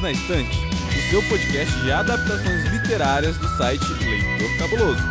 Perdidos na Estante, o seu podcast de adaptações literárias do site Leitor Cabuloso.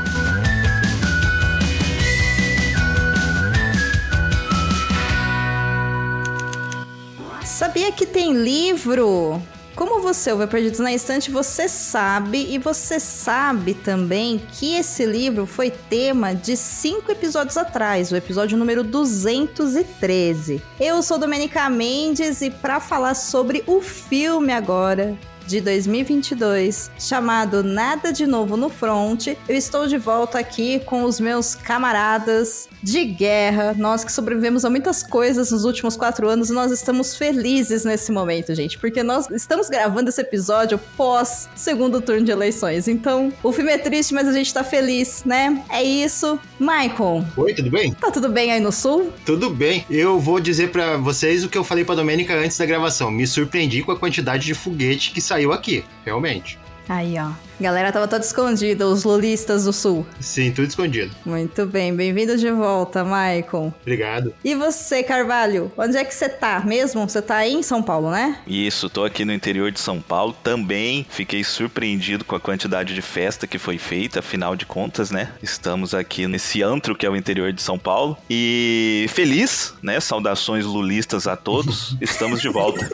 Sabia que tem livro? Como você ouve Perdidos na Estante, você sabe e você sabe também que esse livro foi tema de cinco episódios atrás, o episódio número 213. Eu sou Domenica Mendes e para falar sobre o filme agora de 2022, chamado Nada de Novo no Front. Eu estou de volta aqui com os meus camaradas de guerra. Nós que sobrevivemos a muitas coisas nos últimos quatro anos, nós estamos felizes nesse momento, gente, porque nós estamos gravando esse episódio pós segundo turno de eleições. Então, o filme é triste, mas a gente tá feliz, né? É isso. Michael. Oi, tudo bem? Tá tudo bem aí no sul? Tudo bem. Eu vou dizer para vocês o que eu falei pra Domênica antes da gravação. Me surpreendi com a quantidade de foguete que saiu aqui, realmente. Aí, ó. Galera tava toda escondida, os lulistas do sul. Sim, tudo escondido. Muito bem, bem-vindo de volta, Maicon. Obrigado. E você, Carvalho? Onde é que você tá mesmo? Você tá aí em São Paulo, né? Isso, tô aqui no interior de São Paulo. Também fiquei surpreendido com a quantidade de festa que foi feita, afinal de contas, né? Estamos aqui nesse antro que é o interior de São Paulo. E feliz, né? Saudações lulistas a todos. Estamos de volta.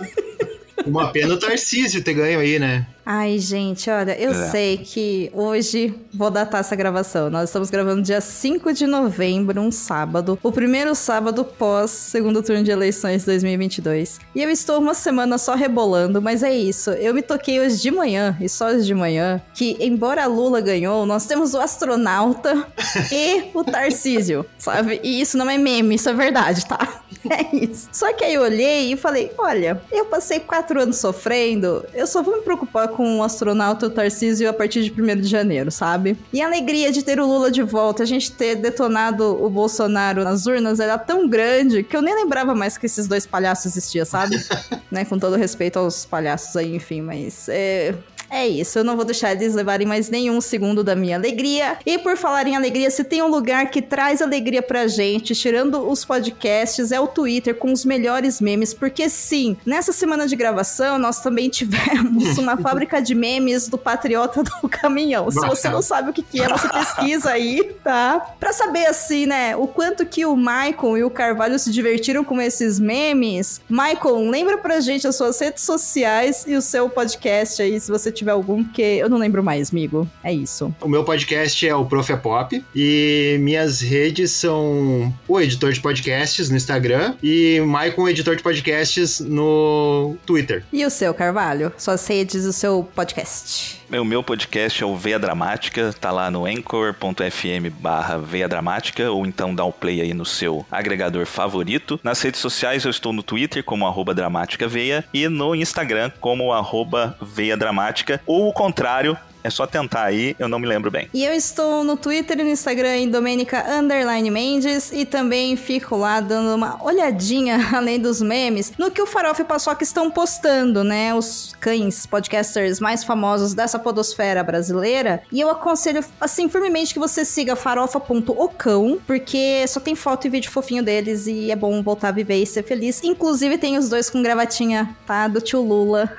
Uma pena o Tarcísio ter ganho aí, né? Ai, gente, olha, eu é. sei que hoje vou datar essa gravação. Nós estamos gravando dia 5 de novembro, um sábado. O primeiro sábado pós segundo turno de eleições 2022. E eu estou uma semana só rebolando, mas é isso. Eu me toquei hoje de manhã, e só hoje de manhã, que embora Lula ganhou, nós temos o astronauta e o Tarcísio, sabe? E isso não é meme, isso é verdade, tá? É isso. Só que aí eu olhei e falei: olha, eu passei quatro anos sofrendo, eu só vou me preocupar com o astronauta Tarcísio a partir de 1 de janeiro, sabe? E a alegria de ter o Lula de volta, a gente ter detonado o Bolsonaro nas urnas era tão grande que eu nem lembrava mais que esses dois palhaços existiam, sabe? né? Com todo respeito aos palhaços aí, enfim, mas é, é isso, eu não vou deixar eles levarem mais nenhum segundo da minha alegria. E por falar em alegria, se tem um lugar que traz alegria pra gente, tirando os podcasts, é o Twitter com os melhores memes, porque sim, nessa semana de gravação nós também tivemos uma fábrica de memes do Patriota do Caminhão. Se você não sabe o que, que é, você pesquisa aí, tá? Pra saber assim, né, o quanto que o Michael e o Carvalho se divertiram com esses memes. Michael, lembra pra gente as suas redes sociais e o seu podcast aí, se você tiver algum, porque eu não lembro mais, amigo. É isso. O meu podcast é o Prof. é Pop e minhas redes são o editor de podcasts no Instagram e Maicon, editor de podcasts no Twitter. E o seu, Carvalho? Suas redes, o seu podcast. O meu podcast é o Veia Dramática, tá lá no anchor.fm barra Veia Dramática, ou então dá o um play aí no seu agregador favorito. Nas redes sociais eu estou no Twitter como arroba Dramática Veia e no Instagram como arroba Veia Dramática, ou o contrário, é só tentar aí, eu não me lembro bem. E eu estou no Twitter e no Instagram em Domenica Underline Mendes e também fico lá dando uma olhadinha, além dos memes, no que o Farofa e Paçoca estão postando, né? Os cães podcasters mais famosos dessa podosfera brasileira. E eu aconselho, assim, firmemente que você siga farofa.ocão, porque só tem foto e vídeo fofinho deles e é bom voltar a viver e ser feliz. Inclusive tem os dois com gravatinha, tá? Do tio Lula,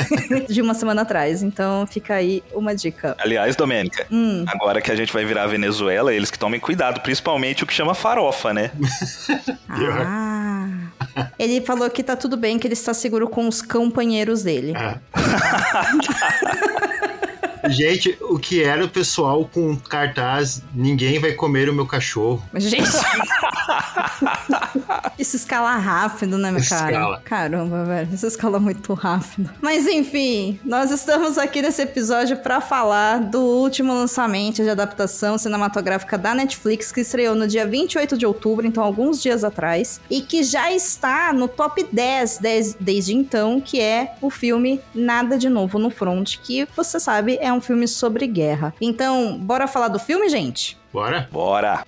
de uma semana atrás. Então fica aí uma dica. Aliás, Domênica, hum. agora que a gente vai virar a Venezuela, eles que tomem cuidado, principalmente o que chama farofa, né? ah. Ele falou que tá tudo bem, que ele está seguro com os companheiros dele. Ah. Gente, o que era o pessoal com cartaz Ninguém vai comer o meu cachorro. Gente. Isso escala rápido, né, meu cara? Escala. Caramba, velho. Isso escala muito rápido. Mas enfim, nós estamos aqui nesse episódio para falar do último lançamento de adaptação cinematográfica da Netflix que estreou no dia 28 de outubro, então alguns dias atrás, e que já está no top 10 desde, desde então, que é o filme Nada de Novo no Front, que você sabe é um filme sobre guerra. Então, bora falar do filme, gente? Bora? Bora!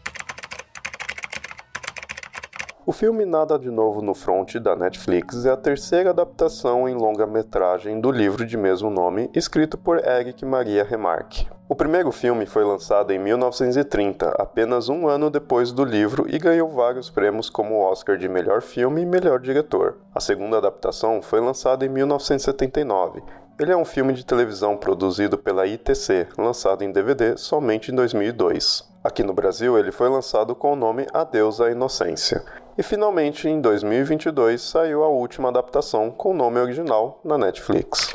O filme Nada de Novo no Front da Netflix é a terceira adaptação em longa-metragem do livro de mesmo nome, escrito por Eric Maria Remarque. O primeiro filme foi lançado em 1930, apenas um ano depois do livro, e ganhou vários prêmios como o Oscar de Melhor Filme e Melhor Diretor. A segunda adaptação foi lançada em 1979. Ele é um filme de televisão produzido pela ITC, lançado em DVD somente em 2002. Aqui no Brasil, ele foi lançado com o nome Adeus à Inocência. E finalmente, em 2022, saiu a última adaptação com o nome original na Netflix.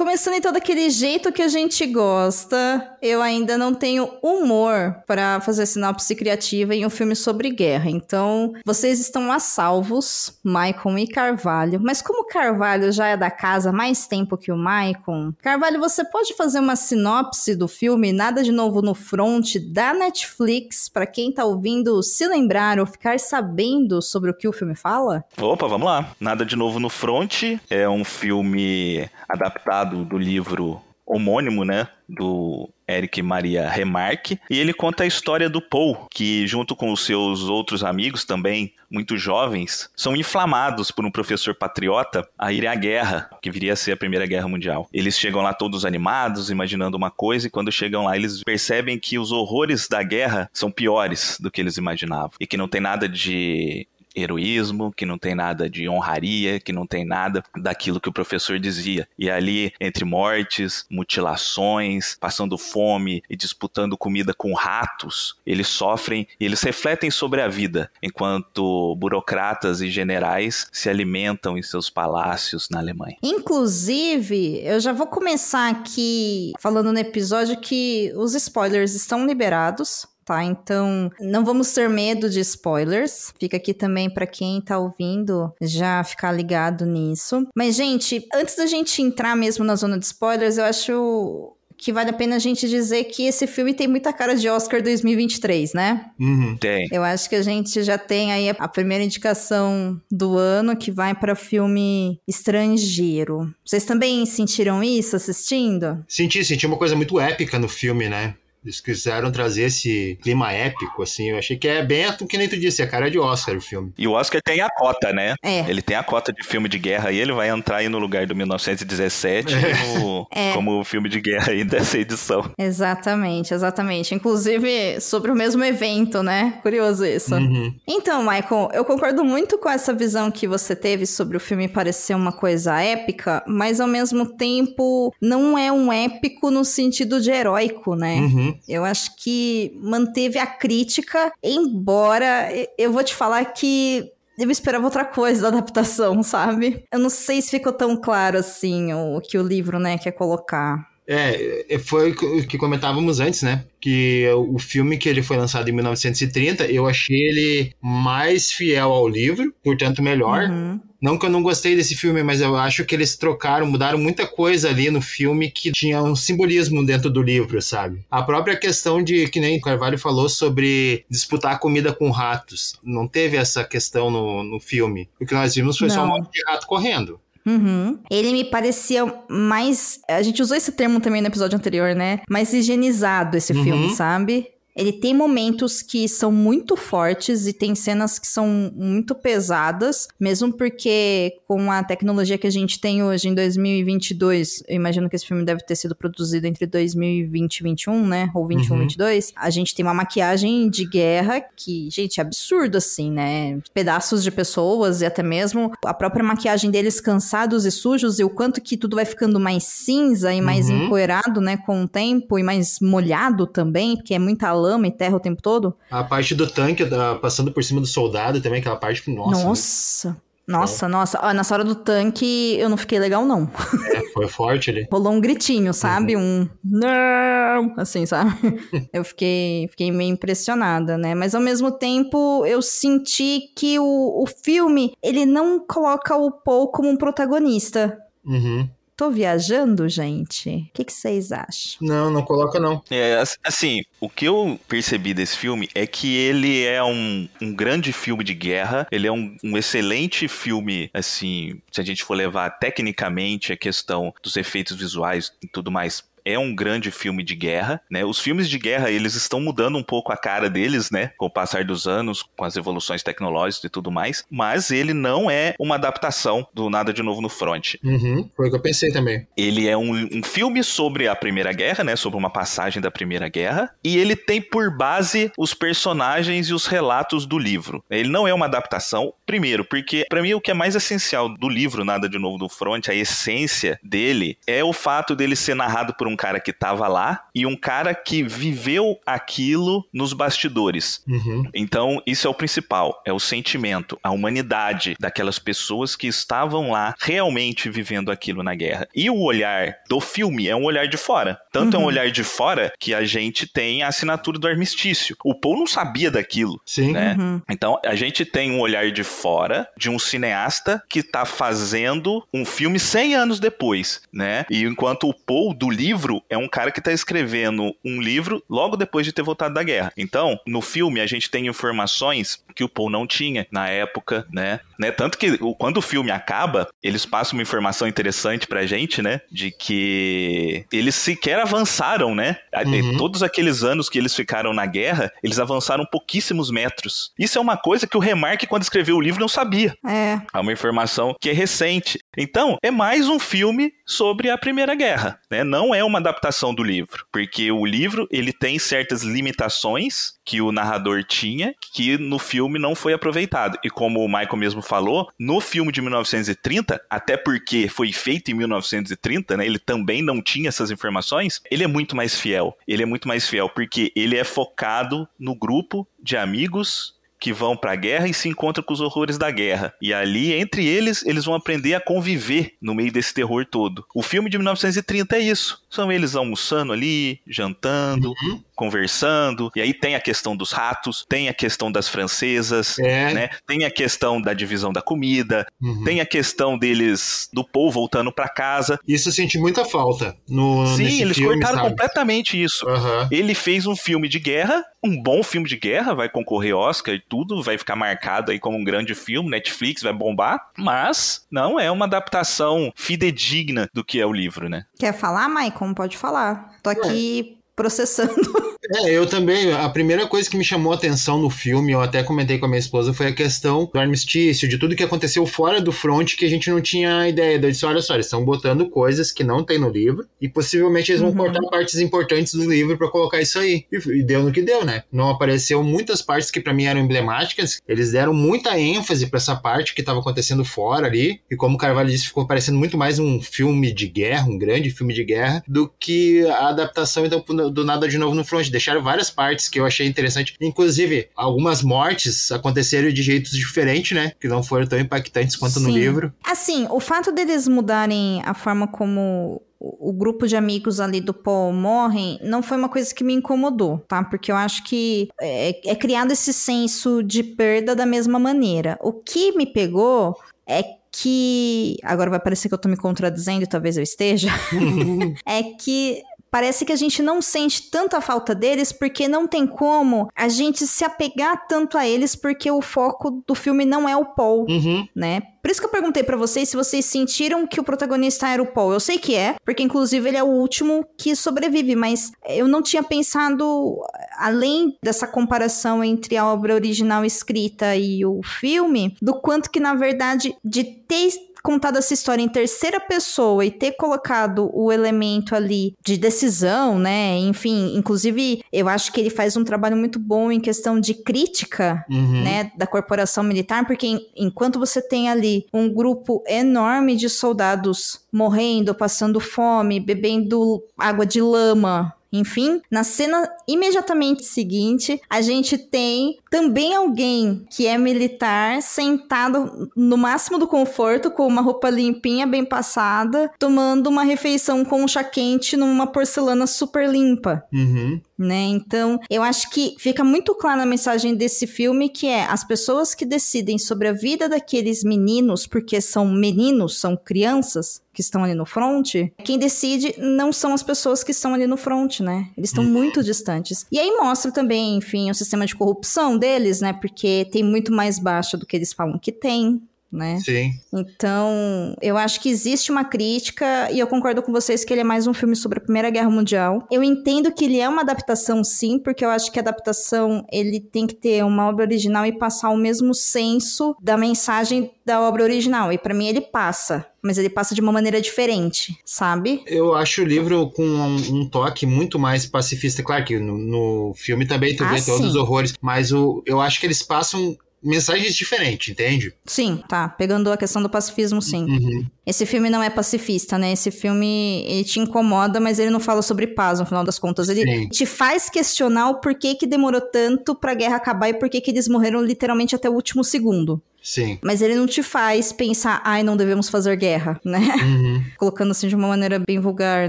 Começando então daquele jeito que a gente gosta, eu ainda não tenho humor para fazer sinopse criativa em um filme sobre guerra. Então, vocês estão a salvos, Maicon e Carvalho. Mas como Carvalho já é da casa mais tempo que o Maicon, Carvalho, você pode fazer uma sinopse do filme Nada de Novo no Front da Netflix para quem tá ouvindo se lembrar ou ficar sabendo sobre o que o filme fala? Opa, vamos lá. Nada de Novo no Front é um filme adaptado do, do livro homônimo, né, do Eric Maria Remarque, e ele conta a história do Paul, que junto com os seus outros amigos também muito jovens, são inflamados por um professor patriota a irem à guerra, que viria a ser a Primeira Guerra Mundial. Eles chegam lá todos animados, imaginando uma coisa, e quando chegam lá eles percebem que os horrores da guerra são piores do que eles imaginavam e que não tem nada de heroísmo, que não tem nada de honraria, que não tem nada daquilo que o professor dizia. E ali, entre mortes, mutilações, passando fome e disputando comida com ratos, eles sofrem e eles refletem sobre a vida, enquanto burocratas e generais se alimentam em seus palácios na Alemanha. Inclusive, eu já vou começar aqui falando no episódio que os spoilers estão liberados tá? Então, não vamos ter medo de spoilers. Fica aqui também para quem tá ouvindo já ficar ligado nisso. Mas, gente, antes da gente entrar mesmo na zona de spoilers, eu acho que vale a pena a gente dizer que esse filme tem muita cara de Oscar 2023, né? Uhum. Tem. Eu acho que a gente já tem aí a primeira indicação do ano que vai para filme estrangeiro. Vocês também sentiram isso assistindo? Senti, senti uma coisa muito épica no filme, né? Eles quiseram trazer esse clima épico, assim. Eu achei que é bem o que nem tu disse, é cara de Oscar o filme. E o Oscar tem a cota, né? É. Ele tem a cota de filme de guerra e ele vai entrar aí no lugar do 1917 é. como, é. como filme de guerra aí dessa edição. Exatamente, exatamente. Inclusive sobre o mesmo evento, né? Curioso isso. Uhum. Então, Michael, eu concordo muito com essa visão que você teve sobre o filme parecer uma coisa épica, mas ao mesmo tempo não é um épico no sentido de heróico, né? Uhum. Eu acho que manteve a crítica, embora eu vou te falar que eu esperava outra coisa da adaptação, sabe? Eu não sei se ficou tão claro assim o que o livro, né, quer colocar. É, é foi o que comentávamos antes, né? Que o filme que ele foi lançado em 1930, eu achei ele mais fiel ao livro, portanto melhor. Uhum. Não que eu não gostei desse filme, mas eu acho que eles trocaram, mudaram muita coisa ali no filme que tinha um simbolismo dentro do livro, sabe? A própria questão de, que nem o Carvalho falou, sobre disputar comida com ratos. Não teve essa questão no, no filme. O que nós vimos foi não. só um monte de rato correndo. Uhum. Ele me parecia mais. A gente usou esse termo também no episódio anterior, né? Mais higienizado esse uhum. filme, sabe? Ele tem momentos que são muito fortes e tem cenas que são muito pesadas, mesmo porque com a tecnologia que a gente tem hoje em 2022, eu imagino que esse filme deve ter sido produzido entre 2020 e 2021, né? Ou 21 uhum. 22. A gente tem uma maquiagem de guerra que, gente, é absurdo assim, né? Pedaços de pessoas e até mesmo a própria maquiagem deles cansados e sujos e o quanto que tudo vai ficando mais cinza e mais uhum. empoeirado, né, com o tempo e mais molhado também, porque é muita lama e terra o tempo todo. A parte do tanque da, passando por cima do soldado também, aquela parte, nossa. Nossa. Nossa, é. nossa. Ó, nessa hora do tanque eu não fiquei legal, não. É, foi forte ali. Rolou um gritinho, sabe? Uhum. Um não! Assim, sabe? eu fiquei, fiquei meio impressionada, né? Mas ao mesmo tempo eu senti que o, o filme, ele não coloca o Paul como um protagonista. Uhum. Tô viajando, gente? O que, que vocês acham? Não, não coloca não. É, assim, o que eu percebi desse filme é que ele é um, um grande filme de guerra, ele é um, um excelente filme, assim, se a gente for levar tecnicamente a questão dos efeitos visuais e tudo mais, é um grande filme de guerra, né? Os filmes de guerra, eles estão mudando um pouco a cara deles, né? Com o passar dos anos, com as evoluções tecnológicas e tudo mais, mas ele não é uma adaptação do Nada de Novo no Front. Uhum, foi o que eu pensei também. Ele é um, um filme sobre a Primeira Guerra, né? Sobre uma passagem da Primeira Guerra, e ele tem por base os personagens e os relatos do livro. Ele não é uma adaptação, primeiro, porque para mim o que é mais essencial do livro Nada de Novo no Front, a essência dele, é o fato dele ser narrado por um cara que tava lá e um cara que viveu aquilo nos bastidores. Uhum. Então, isso é o principal, é o sentimento, a humanidade daquelas pessoas que estavam lá realmente vivendo aquilo na guerra. E o olhar do filme é um olhar de fora. Tanto é um olhar de fora que a gente tem a assinatura do armistício. O Paul não sabia daquilo, Sim. né? Então, a gente tem um olhar de fora de um cineasta que tá fazendo um filme 100 anos depois, né? E enquanto o Paul do livro é um cara que tá escrevendo um livro logo depois de ter voltado da guerra. Então, no filme a gente tem informações que o Paul não tinha na época, né? né? Tanto que quando o filme acaba, eles passam uma informação interessante pra gente, né? De que eles sequer avançaram, né? Uhum. Todos aqueles anos que eles ficaram na guerra, eles avançaram pouquíssimos metros. Isso é uma coisa que o Remarque, quando escreveu o livro, não sabia. É. É uma informação que é recente. Então, é mais um filme sobre a Primeira Guerra, né? Não é uma adaptação do livro, porque o livro ele tem certas limitações que o narrador tinha que no filme não foi aproveitado. E como o Michael mesmo falou, no filme de 1930, até porque foi feito em 1930, né? Ele também não tinha essas informações. Ele é muito mais fiel. Ele é muito mais fiel porque ele é focado no grupo de amigos que vão pra guerra e se encontram com os horrores da guerra. E ali, entre eles, eles vão aprender a conviver no meio desse terror todo. O filme de 1930 é isso. São eles almoçando ali, jantando, conversando. E aí tem a questão dos ratos, tem a questão das francesas, É. né? Tem a questão da divisão da comida, Uhum. tem a questão deles do povo voltando pra casa. Isso senti muita falta no Sim, eles filme, cortaram sabe? completamente isso. Aham. Ele fez um filme de guerra, um bom filme de guerra, vai concorrer Oscar tudo, vai ficar marcado aí como um grande filme, Netflix vai bombar, mas não é uma adaptação fidedigna do que é o livro, né? Quer falar, Maicon? Pode falar. Tô aqui processando. É, eu também. A primeira coisa que me chamou a atenção no filme, eu até comentei com a minha esposa, foi a questão do armistício, de tudo que aconteceu fora do front que a gente não tinha ideia. Eu disse: olha só, eles estão botando coisas que não tem no livro e possivelmente eles vão Uhum. cortar partes importantes do livro pra colocar isso aí. E, e deu no que deu, né? Não apareceu muitas partes que pra mim eram emblemáticas. Eles deram muita ênfase pra essa parte que tava acontecendo fora ali. E como o Carvalho disse, ficou parecendo muito mais um filme de guerra, um grande filme de guerra, do que a adaptação então, do Nada de Novo no Front. Deixaram várias partes que eu achei interessante. Inclusive, algumas mortes aconteceram de jeitos diferentes, né? Que não foram tão impactantes quanto no Sim. livro. Assim, o fato deles mudarem a forma como o o grupo de amigos ali do Paul morrem não foi uma coisa que me incomodou, tá? Porque eu acho que é, é criado esse senso de perda da mesma maneira. O que me pegou é que. Agora vai parecer que eu tô me contradizendo, talvez eu esteja. é que parece que a gente não sente tanta falta deles porque não tem como a gente se apegar tanto a eles porque o foco do filme não é o Paul, Uhum. né? Por isso que eu perguntei pra vocês se vocês sentiram que o protagonista era o Paul. Eu sei que é, porque inclusive ele é o último que sobrevive, mas eu não tinha pensado além dessa comparação entre a obra original escrita e o filme, do quanto que na verdade de ter contado essa história em terceira pessoa e ter colocado o elemento ali de decisão, né? Enfim, inclusive eu acho que ele faz um trabalho muito bom em questão de crítica Uhum. né, da corporação militar, porque en- enquanto você tem ali um grupo enorme de soldados morrendo, passando fome, bebendo água de lama, enfim, na cena imediatamente seguinte, a gente tem também alguém que é militar sentado no máximo do conforto, com uma roupa limpinha, bem passada, tomando uma refeição com um chá quente numa porcelana super limpa Uhum. né? Então, eu acho que fica muito clara a mensagem desse filme que é as pessoas que decidem sobre a vida daqueles meninos, porque são meninos, são crianças que estão ali no front, quem decide não são as pessoas que estão ali no front, né? Eles estão muito distantes. E aí mostra também, enfim, o sistema de corrupção deles, né? Porque tem muito mais baixa do que eles falam que tem. Né? Sim. Então, eu acho que existe uma crítica e eu concordo com vocês que ele é mais um filme sobre a Primeira Guerra Mundial. Eu entendo que ele é uma adaptação, sim, porque eu acho que a adaptação ele tem que ter uma obra original e passar o mesmo senso da mensagem da obra original. E para mim ele passa, mas ele passa de uma maneira diferente, sabe? Eu acho o livro com um, um toque muito mais pacifista. Claro que no, no filme também tu Ah, vê todos os horrores, mas o, eu acho que eles passam mensagens diferentes, entende? Sim, tá. Pegando a questão do pacifismo, sim. Uhum. Esse filme não é pacifista, né? Esse filme, ele te incomoda, mas ele não fala sobre paz, no final das contas. Ele Sim. te faz questionar o porquê que demorou tanto pra guerra acabar e por que que eles morreram literalmente até o último segundo. Sim. Mas ele não te faz pensar, ai, não devemos fazer guerra, né? Uhum. Colocando assim de uma maneira bem vulgar,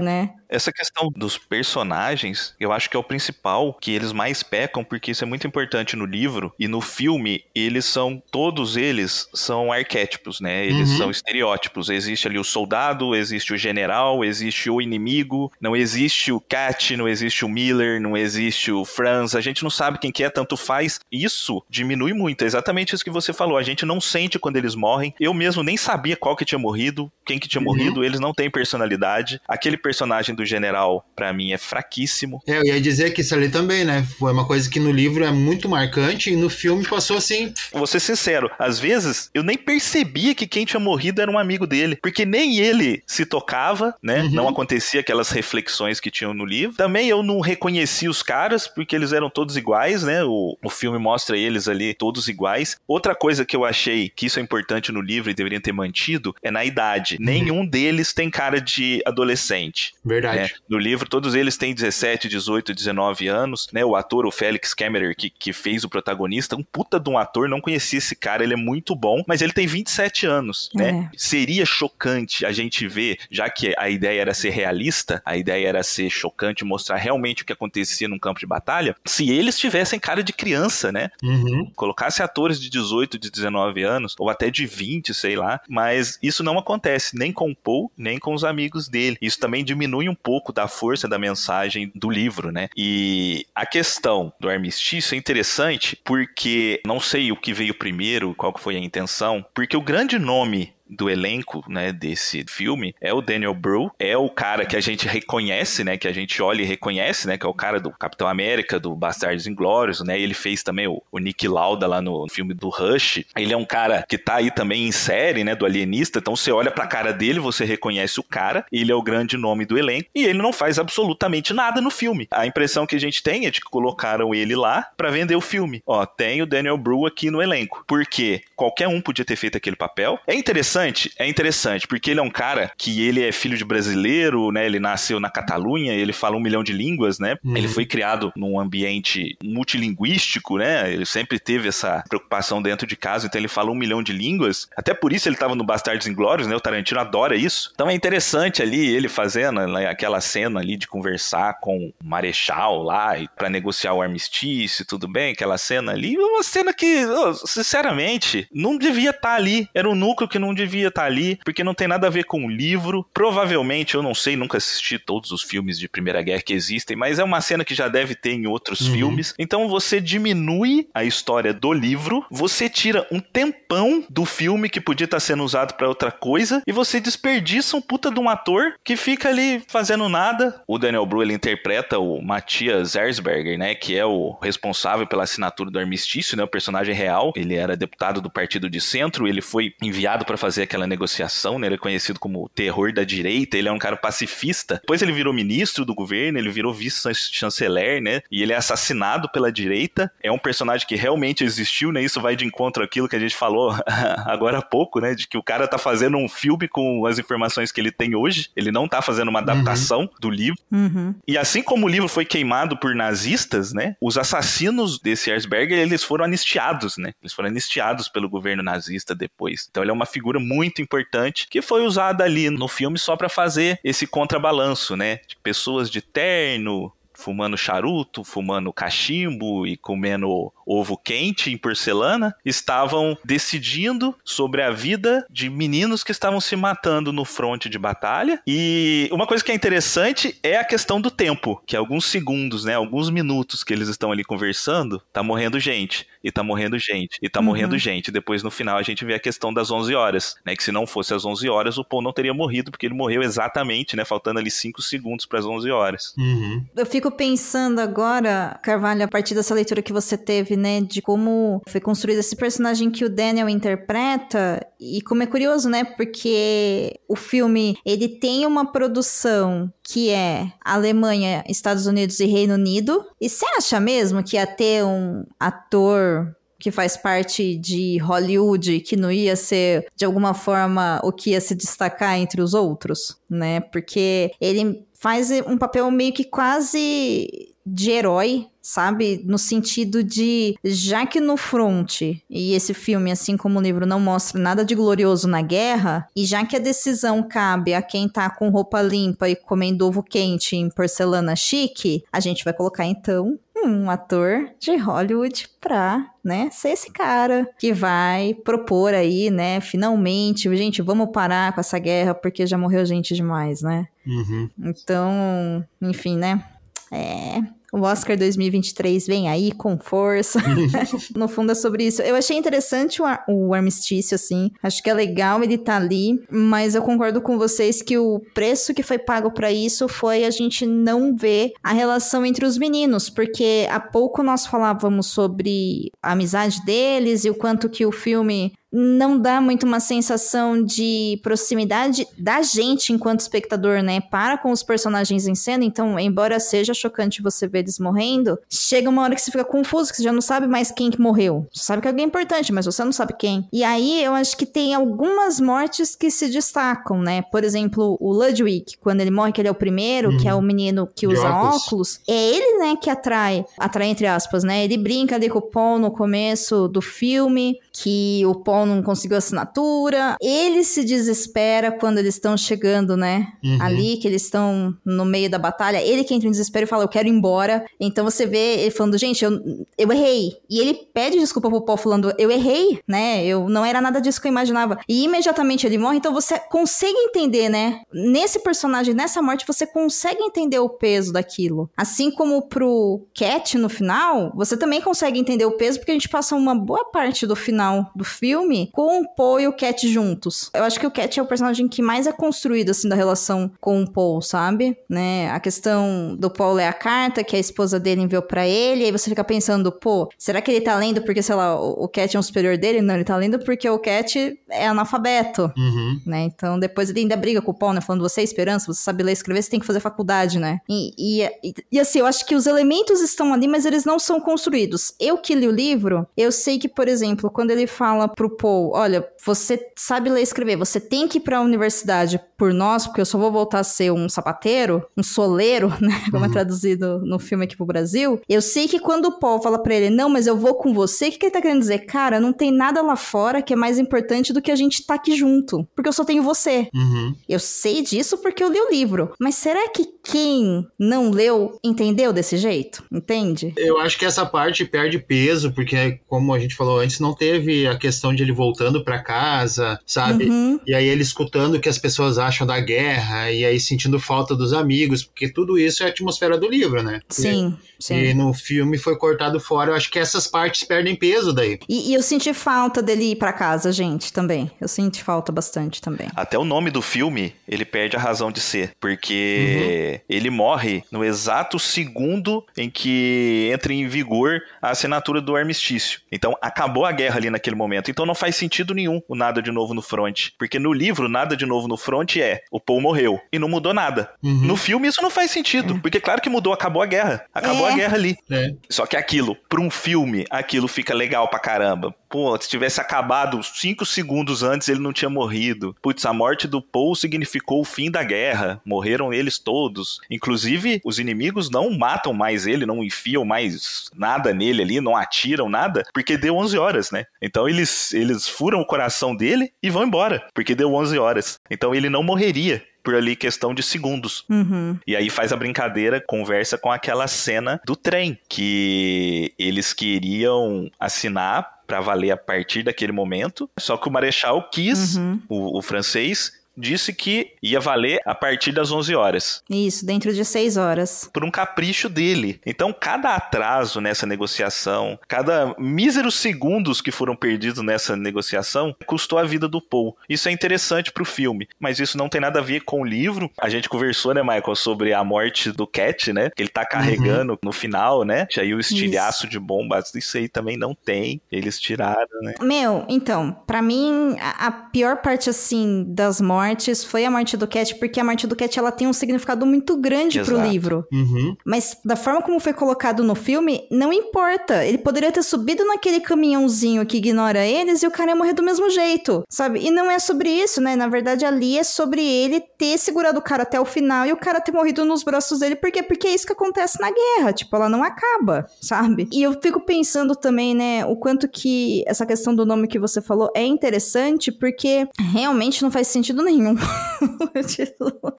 né? Essa questão dos personagens, eu acho que é o principal que eles mais pecam, porque isso é muito importante no livro e no filme, eles são todos eles são arquétipos, né? Eles Uhum. são estereótipos. Existe ali o soldado, existe o general, existe o inimigo, não existe o Cat, não existe o Miller, não existe o Franz. A gente não sabe quem que é, tanto faz. Isso diminui muito. É exatamente isso que você falou. A gente não sente quando eles morrem. Eu mesmo nem sabia qual que tinha morrido, quem que tinha Uhum. morrido. Eles não têm personalidade. Aquele personagem do general, pra mim, é fraquíssimo. É, eu ia dizer que isso ali também, né? Foi uma coisa que no livro é muito marcante e no filme passou assim. Vou ser sincero, às vezes eu nem percebia que quem tinha morrido era um amigo dele, porque nem ele se tocava, né? Uhum. Não acontecia aquelas reflexões que tinham no livro. Também eu não reconhecia os caras, porque eles eram todos iguais, né? O, o filme mostra eles ali todos iguais. Outra coisa que eu achei que isso é importante no livro e deveriam ter mantido é na idade. Nenhum deles tem cara de adolescente. Verdade. Né? No livro, todos eles têm 17, 18, 19 anos, né? O ator, o Félix Kammerer, que, que fez o protagonista, um puta de um ator, não conhecia esse cara, ele é muito bom, mas ele tem 27 anos, né? Seria chocante a gente ver, já que a ideia era ser realista, a ideia era ser chocante, mostrar realmente o que acontecia num campo de batalha, se eles tivessem cara de criança, né? Uhum. colocasse atores de 18, de 19 anos, ou até de 20, sei lá, mas isso não acontece nem com o Paul, nem com os amigos dele. Isso também diminui um pouco da força da mensagem do livro, né? E a questão do armistício é interessante porque não sei o que veio primeiro, qual foi a intenção, porque o grande nome do elenco, né, desse filme é o Daniel Bru, é o cara que a gente reconhece, né, que a gente olha e reconhece, né, que é o cara do Capitão América, do Bastardos Inglórios, né, ele fez também o, o Nick Lauda lá no filme do Rush, ele é um cara que tá aí também em série, né, do Alienista, então você olha pra cara dele, você reconhece o cara, ele é o grande nome do elenco, e ele não faz absolutamente nada no filme. A impressão que a gente tem é de que colocaram ele lá pra vender o filme. Ó, tem o Daniel Bru aqui no elenco. Porque qualquer um podia ter feito aquele papel. É interessante, é interessante, porque ele é um cara que ele é filho de brasileiro, né? Ele nasceu na Catalunha, ele fala um milhão de línguas, né? Uhum. Ele foi criado num ambiente multilinguístico, né? Ele sempre teve essa preocupação dentro de casa, então ele fala um milhão de línguas. Até por isso ele tava no Bastardos Inglórios, né? O Tarantino adora isso. Então é interessante ali ele fazendo né, aquela cena ali de conversar com o Marechal lá para negociar o armistício, tudo bem? Aquela cena ali, uma cena que, sinceramente, não devia estar ali. Era um núcleo que não devia estar ali, porque não tem nada a ver com o livro. Provavelmente, eu não sei, nunca assisti todos os filmes de Primeira Guerra que existem, mas é uma cena que já deve ter em outros Uhum. filmes. Então você diminui a história do livro, você tira um tempão do filme que podia estar sendo usado para outra coisa e você desperdiça um puta de um ator que fica ali fazendo nada. O Daniel Bru ele interpreta o Matias Erzberger, né, que é o responsável pela assinatura do armistício, né, o personagem real. Ele era deputado do Partido de Centro, ele foi enviado para fazer aquela negociação, né, ele é conhecido como o terror da direita, ele é um cara pacifista. Depois ele virou ministro do governo, ele virou vice-chanceler, né, e ele é assassinado pela direita. É um personagem que realmente existiu, né, isso vai de encontro àquilo que a gente falou agora há pouco, né, de que o cara tá fazendo um filme com as informações que ele tem hoje, ele não tá fazendo uma adaptação do livro. Uhum. E assim como o livro foi queimado por nazistas, né, os assassinos desse Erzberger, eles foram anistiados, né? Eles foram anistiados pelo governo nazista depois. Então ele é uma figura muito importante que foi usada ali no filme só para fazer esse contrabalanço, né? De pessoas de terno, fumando charuto, fumando cachimbo e comendo ovo quente em porcelana, estavam decidindo sobre a vida de meninos que estavam se matando no fronte de batalha. E uma coisa que é interessante é a questão do tempo, que alguns segundos, né, alguns minutos que eles estão ali conversando, tá morrendo gente. E tá morrendo gente, e tá Uhum. morrendo gente. Depois, no final, a gente vê a questão das 11 horas, né? Que se não fosse às 11 horas, o Paul não teria morrido, porque ele morreu exatamente, né? Faltando ali 5 segundos para as 11 horas. Uhum. Eu fico pensando agora, Carvalho, a partir dessa leitura que você teve, né, de como foi construído esse personagem que o Daniel interpreta, e como é curioso, né, porque o filme, ele tem uma produção que é Alemanha, Estados Unidos e Reino Unido, e você acha mesmo que ia ter um ator que faz parte de Hollywood, que não ia ser, de alguma forma, o que ia se destacar entre os outros, né? Porque ele faz um papel meio que quase de herói, sabe? No sentido de, já que no front, e esse filme, assim como o livro, não mostra nada de glorioso na guerra, e já que a decisão cabe a quem tá com roupa limpa e comendo ovo quente em porcelana chique, a gente vai colocar então um ator de Hollywood pra, né, ser esse cara que vai propor aí, né, finalmente, gente, vamos parar com essa guerra porque já morreu gente demais, né? Uhum. Então, enfim, né? É. O Oscar 2023 vem aí com força. no fundo é sobre isso. Eu achei interessante o, ar- o armistício, assim. Acho que é legal ele tá ali, mas eu concordo com vocês que o preço que foi pago pra isso foi a gente não ver a relação entre os meninos, porque há pouco nós falávamos sobre a amizade deles e o quanto que o filme não dá muito uma sensação de proximidade da gente enquanto espectador, né? Para com os personagens em cena. Então, embora seja chocante você ver eles morrendo, chega uma hora que você fica confuso, que você já não sabe mais quem que morreu. Você sabe que é alguém importante, mas você não sabe quem. E aí, eu acho que tem algumas mortes que se destacam, né? Por exemplo, o Ludwig, quando ele morre, que ele é o primeiro, que é o menino que usa óculos. óculos. É ele, né, que atrai, atrai entre aspas, né? Ele brinca ali com o Paul no começo do filme, que o Paul não conseguiu assinatura. Ele se desespera quando eles estão chegando, né? Uhum. Ali, que eles estão no meio da batalha. Ele que entra em desespero e fala, eu quero ir embora. Então você vê ele falando, gente, eu, eu errei. E ele pede desculpa pro Paul falando, eu errei, né? Eu não era nada disso que eu imaginava. E imediatamente ele morre, então você consegue entender, né? Nesse personagem, nessa morte, você consegue entender o peso daquilo. Assim como pro Cat no final, você também consegue entender o peso, porque a gente passa uma boa parte do final do filme com o Paul e o Cat juntos. Eu acho que o Cat é o personagem que mais é construído, assim, da relação com o Paul, sabe? Né? A questão do Paul ler a carta que a esposa dele enviou pra ele, e aí você fica pensando, pô, será que ele tá lendo porque, sei lá, o Cat é um superior dele? Não, ele tá lendo porque o Cat é analfabeto Uhum. né? Então depois ele ainda briga com o Paul, né? Falando, você é esperança, você sabe ler e escrever, você tem que fazer faculdade, né? E, e, e, e, assim, eu acho que os elementos estão ali, mas eles não são construídos. Eu que li o livro, eu sei que, por exemplo, quando ele fala pro Paul, olha, você sabe ler e escrever, você tem que ir pra universidade por nós, porque eu só vou voltar a ser um sapateiro, um soleiro, né? Como é traduzido no filme aqui pro Brasil. Eu sei que quando o Paul fala pra ele, não, mas eu vou com você, o que, que ele tá querendo dizer? Cara, não tem nada lá fora que é mais importante do que a gente tá aqui junto. Porque eu só tenho você. Uhum. Eu sei disso porque eu li o livro. Mas será que quem não leu entendeu desse jeito? Entende? Eu acho que essa parte perde peso, porque, como a gente falou antes, não teve a questão de ele voltando pra casa, sabe? Uhum. E aí ele escutando o que as pessoas acham da guerra, e aí sentindo falta dos amigos, porque tudo isso é a atmosfera do livro, né? Sim, sim. E no filme foi cortado fora. Eu acho que essas partes perdem peso daí. E, e eu senti falta dele ir pra casa, gente, também. Eu senti falta bastante também. Até o nome do filme, ele perde a razão de ser. Porque ele morre no exato segundo em que entra em vigor a assinatura do armistício. Então, acabou a guerra ali naquele momento. Então, não faz sentido nenhum o Nada de Novo no Front. Porque no livro, Nada de Novo no Front é o Paul morreu. E não mudou nada. Uhum. No filme, isso não faz sentido. Porque, claro que mudou, acabou a guerra. Acabou É. a guerra ali. É. Só que aquilo, pra um filme, aquilo fica legal pra caramba. Pô, se tivesse acabado cinco segundos antes, ele não tinha morrido. Putz, a morte do Paul significou o fim da guerra. Morreram eles todos. Inclusive, os inimigos não matam mais ele, não enfiam mais nada nele ali, não atiram nada, porque deu 11 horas, né? Então eles, eles furam o coração dele e vão embora, porque deu 11 horas. Então ele não morreria por ali questão de segundos. Uhum. E aí faz a brincadeira, conversa com aquela cena do trem, que eles queriam assinar pra valer a partir daquele momento, só que o Marechal quis, Uhum. o, o francês, disse que ia valer a partir das 11 horas. Isso, dentro de 6 horas. Por um capricho dele. Então, cada atraso nessa negociação, cada míseros segundos que foram perdidos nessa negociação, custou a vida do Paul. Isso é interessante pro filme, mas isso não tem nada a ver com o livro. A gente conversou, né, Michael, sobre a morte do Cat, né? Que ele tá carregando uhum. no final, né? Aí o estilhaço isso. de bombas, isso aí também não tem. Eles tiraram, né? Meu, então, para mim, a, a pior parte, assim, das mortes foi a morte do Cat, porque a morte do Cat, ela tem um significado muito grande Exato. pro livro. Uhum. Mas da forma como foi colocado no filme, não importa. Ele poderia ter subido naquele caminhãozinho que ignora eles e o cara ia morrer do mesmo jeito, sabe? E não é sobre isso, né? Na verdade, ali é sobre ele ter segurado o cara até o final e o cara ter morrido nos braços dele. Por quê? Porque é isso que acontece na guerra. Tipo, ela não acaba, sabe? E eu fico pensando também, né, o quanto que essa questão do nome que você falou é interessante, porque realmente não faz sentido nenhum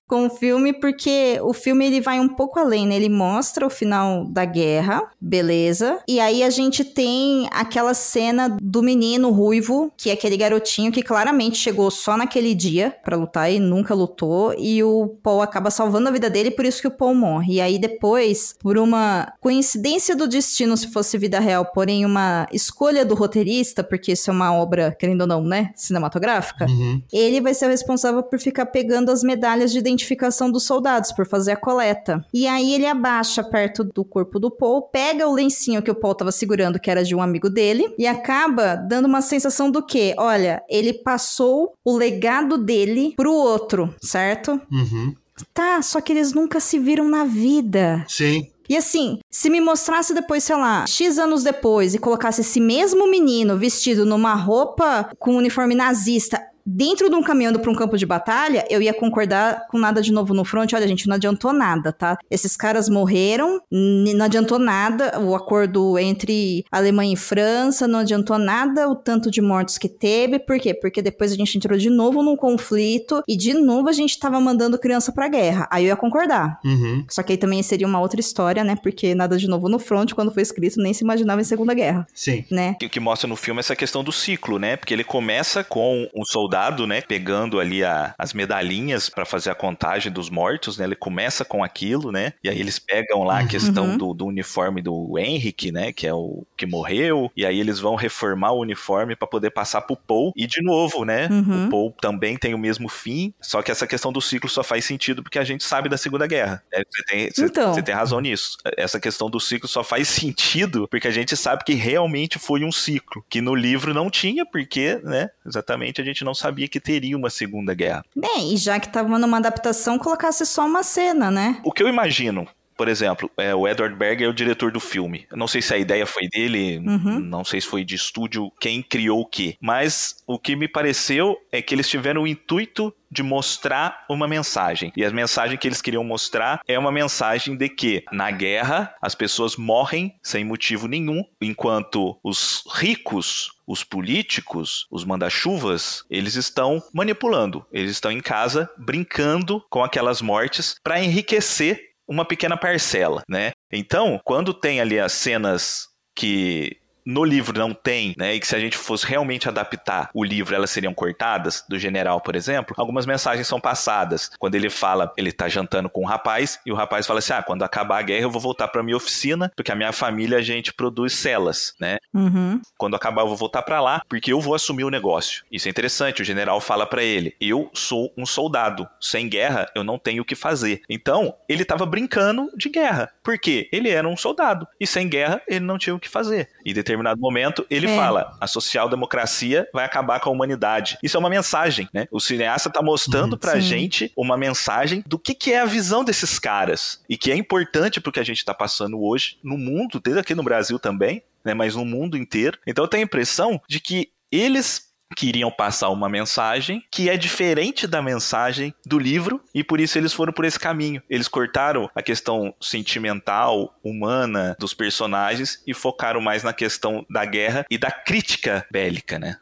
com o filme, porque o filme ele vai um pouco além, né? Ele mostra o final da guerra, beleza. E aí a gente tem aquela cena do menino ruivo, que é aquele garotinho que claramente chegou só naquele dia para lutar e nunca lutou, e o Paul acaba salvando a vida dele, por isso que o Paul morre. E aí depois, por uma coincidência do destino, se fosse vida real, porém uma escolha do roteirista, porque isso é uma obra, querendo ou não, né, cinematográfica, uhum. ele vai ser o responsável por ficar pegando as medalhas de identificação dos soldados, por fazer a coleta. E aí ele abaixa perto do corpo do Paul, pega o lencinho que o Paul tava segurando, que era de um amigo dele, e acaba dando uma sensação do que, olha, ele passou o legado dele pro outro, certo? Uhum. Tá, só que eles nunca se viram na vida. Sim. E assim, se me mostrasse depois, sei lá, X anos depois e colocasse esse mesmo menino vestido numa roupa com uniforme nazista dentro de um caminhando para um campo de batalha, eu ia concordar com nada de novo no front. Olha, gente, não adiantou nada, tá? Esses caras morreram, não adiantou nada o acordo entre Alemanha e França, não adiantou nada o tanto de mortos que teve. Por quê? Porque depois a gente entrou de novo num conflito e de novo a gente tava mandando criança pra guerra. Aí eu ia concordar. Uhum. Só que aí também seria uma outra história, né? Porque nada de novo no front, quando foi escrito, nem se imaginava em Segunda Guerra. Sim. Né? O que mostra no filme é essa questão do ciclo, né? Porque ele começa com um soldado soldado, né, pegando ali a, as medalhinhas para fazer a contagem dos mortos, né? Ele começa com aquilo, né? E aí eles pegam lá a uhum. questão uhum. do, do, uniforme do Henrique, né, que é o que morreu, e aí eles vão reformar o uniforme para poder passar pro Paul. E de novo, né? Uhum. O Paul também tem o mesmo fim, só que essa questão do ciclo só faz sentido porque a gente sabe da Segunda Guerra. É, você, tem, você, então. você tem razão nisso. Essa questão do ciclo só faz sentido porque a gente sabe que realmente foi um ciclo, que no livro não tinha, porque, né, exatamente a gente não sabia que teria uma Segunda Guerra. Bem, e já que estava numa adaptação, colocasse só uma cena, né? O que eu imagino por exemplo, é, o Edward Berger é o diretor do filme. Eu não sei se a ideia foi dele, uhum. não sei se foi de estúdio, quem criou o quê. Mas o que me pareceu é que eles tiveram o intuito de mostrar uma mensagem. E a mensagem que eles queriam mostrar é uma mensagem de que na guerra as pessoas morrem sem motivo nenhum, enquanto os ricos os políticos, os manda-chuvas, eles estão manipulando. Eles estão em casa brincando com aquelas mortes para enriquecer uma pequena parcela, né? Então, quando tem ali as cenas que no livro não tem, né? E que se a gente fosse realmente adaptar o livro, elas seriam cortadas, do general, por exemplo, algumas mensagens são passadas. Quando ele fala, ele tá jantando com um rapaz, e o rapaz fala assim: ah, quando acabar a guerra, eu vou voltar pra minha oficina, porque a minha família a gente produz celas, né? Uhum. Quando acabar, eu vou voltar para lá, porque eu vou assumir o negócio. Isso é interessante. O general fala para ele: eu sou um soldado. Sem guerra, eu não tenho o que fazer. Então, ele tava brincando de guerra. Por quê? Ele era um soldado. E sem guerra, ele não tinha o que fazer. E determinado momento, ele é. fala: a social-democracia vai acabar com a humanidade. Isso é uma mensagem, né? O cineasta tá mostrando uhum, pra sim. gente uma mensagem do que, que é a visão desses caras e que é importante pro que a gente tá passando hoje no mundo, desde aqui no Brasil também, né? Mas no mundo inteiro. Então eu tenho a impressão de que eles queriam passar uma mensagem que é diferente da mensagem do livro e por isso eles foram por esse caminho. Eles cortaram a questão sentimental, humana dos personagens e focaram mais na questão da guerra e da crítica bélica, né?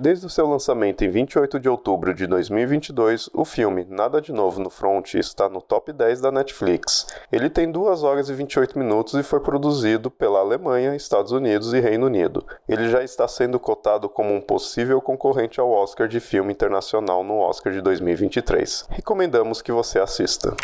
Desde o seu lançamento em 28 de outubro de 2022, o filme Nada de Novo no Front está no top 10 da Netflix. Ele tem 2 horas e 28 minutos e foi produzido pela Alemanha, Estados Unidos e Reino Unido. Ele já está sendo cotado como um possível concorrente ao Oscar de filme internacional no Oscar de 2023. Recomendamos que você assista.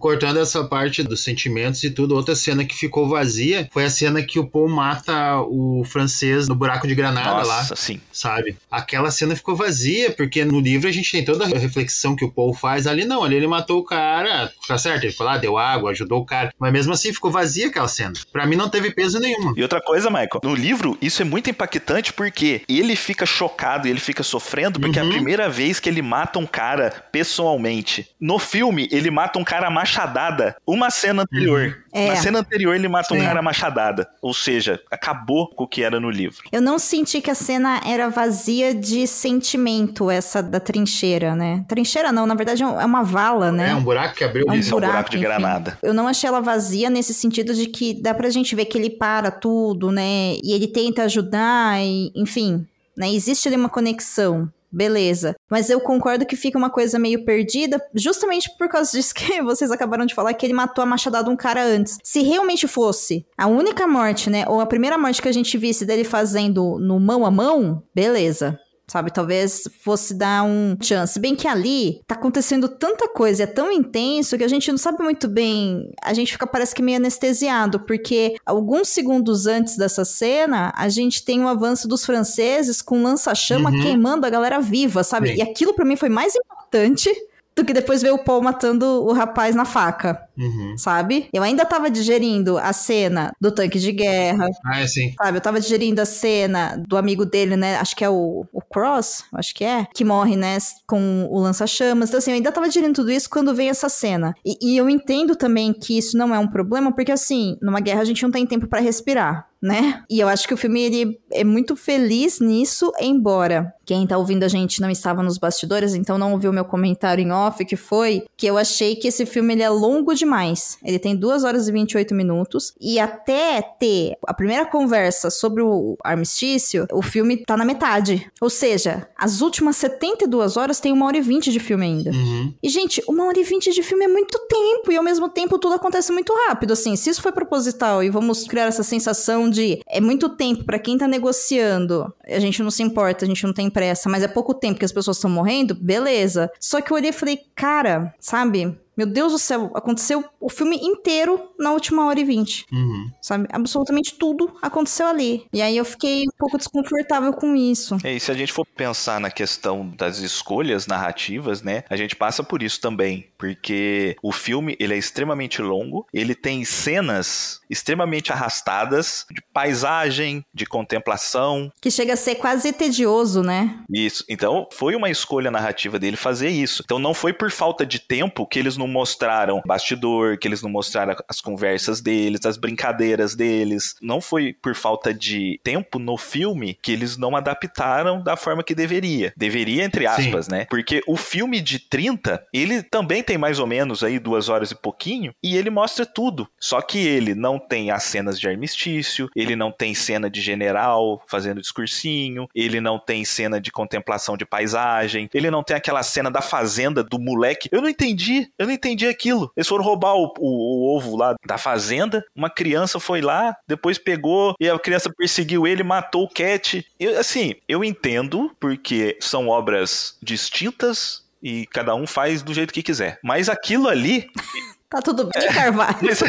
Cortando essa parte dos sentimentos e tudo, outra cena que ficou vazia foi a cena que o Paul mata o francês no buraco de granada Nossa, lá. Sim. Sabe? Aquela cena ficou vazia, porque no livro a gente tem toda a reflexão que o Paul faz. Ali não, ali ele matou o cara, tá certo? Ele foi lá, deu água, ajudou o cara. Mas mesmo assim ficou vazia aquela cena. Pra mim não teve peso nenhum. E outra coisa, Michael, no livro isso é muito impactante porque ele fica chocado e ele fica sofrendo porque uhum. é a primeira vez que ele mata um cara pessoalmente. No filme, ele mata um cara machadada uma cena anterior. Uhum. É. Na cena anterior, ele mata um cara machadada. Ou seja, acabou com o que era no livro. Eu não senti que a cena era vazia de sentimento, essa da trincheira, né? Trincheira não, na verdade é uma vala, né? É um buraco que abriu. É um Isso, buraco, é um buraco de enfim. granada. Eu não achei ela vazia nesse sentido de que dá pra gente ver que ele para tudo, né? E ele tenta ajudar, e, enfim, né? Existe ali uma conexão. Beleza. Mas eu concordo que fica uma coisa meio perdida, justamente por causa disso que vocês acabaram de falar, que ele matou a machadada um cara antes. Se realmente fosse a única morte, né? Ou a primeira morte que a gente visse dele fazendo no mão a mão, beleza sabe? Talvez fosse dar um chance. Bem que ali tá acontecendo tanta coisa, é tão intenso que a gente não sabe muito bem. A gente fica, parece que meio anestesiado, porque alguns segundos antes dessa cena, a gente tem o um avanço dos franceses com lança-chama uhum. queimando a galera viva, sabe? Sim. E aquilo para mim foi mais importante do que depois ver o Paul matando o rapaz na faca. Uhum. Sabe? Eu ainda tava digerindo a cena do tanque de guerra. Ah, é sim. Sabe? Eu tava digerindo a cena do amigo dele, né? Acho que é o, o Cross, acho que é. Que morre, né? Com o lança-chamas. Então, assim, eu ainda tava digerindo tudo isso quando vem essa cena. E, e eu entendo também que isso não é um problema, porque, assim, numa guerra a gente não tem tempo para respirar né? E eu acho que o filme ele é muito feliz nisso, embora quem tá ouvindo a gente não estava nos bastidores, então não ouviu meu comentário em off, que foi que eu achei que esse filme ele é longo demais. Ele tem 2 horas e 28 minutos e até ter a primeira conversa sobre o armistício, o filme tá na metade. Ou seja, as últimas 72 horas tem uma hora e 20 de filme ainda. Uhum. E gente, uma hora e 20 de filme é muito tempo e ao mesmo tempo tudo acontece muito rápido, assim. Se isso foi proposital e vamos criar essa sensação de é muito tempo para quem tá negociando, a gente não se importa, a gente não tem pressa, mas é pouco tempo que as pessoas estão morrendo, beleza. Só que eu olhei e falei, cara, sabe? Meu Deus do céu, aconteceu o filme inteiro na última hora e vinte. Uhum. Sabe? Absolutamente tudo aconteceu ali. E aí eu fiquei um pouco desconfortável com isso. É, e se a gente for pensar na questão das escolhas narrativas, né? A gente passa por isso também. Porque o filme, ele é extremamente longo, ele tem cenas extremamente arrastadas de paisagem, de contemplação. Que chega a ser quase tedioso, né? Isso. Então, foi uma escolha narrativa dele fazer isso. Então, não foi por falta de tempo que eles não mostraram bastidor, que eles não mostraram as conversas deles, as brincadeiras deles. Não foi por falta de tempo no filme que eles não adaptaram da forma que deveria. Deveria, entre aspas, Sim. né? Porque o filme de 30, ele também tem mais ou menos aí duas horas e pouquinho, e ele mostra tudo. Só que ele não tem as cenas de armistício, ele não tem cena de general fazendo discursinho, ele não tem cena de contemplação de paisagem, ele não tem aquela cena da fazenda do moleque. Eu não entendi, eu não entendi aquilo. Eles foram roubar o, o, o ovo lá da fazenda, uma criança foi lá, depois pegou e a criança perseguiu ele, matou o Cat. Eu, assim, eu entendo porque são obras distintas e cada um faz do jeito que quiser. Mas aquilo ali. Tá tudo bem, Carvalho. Mas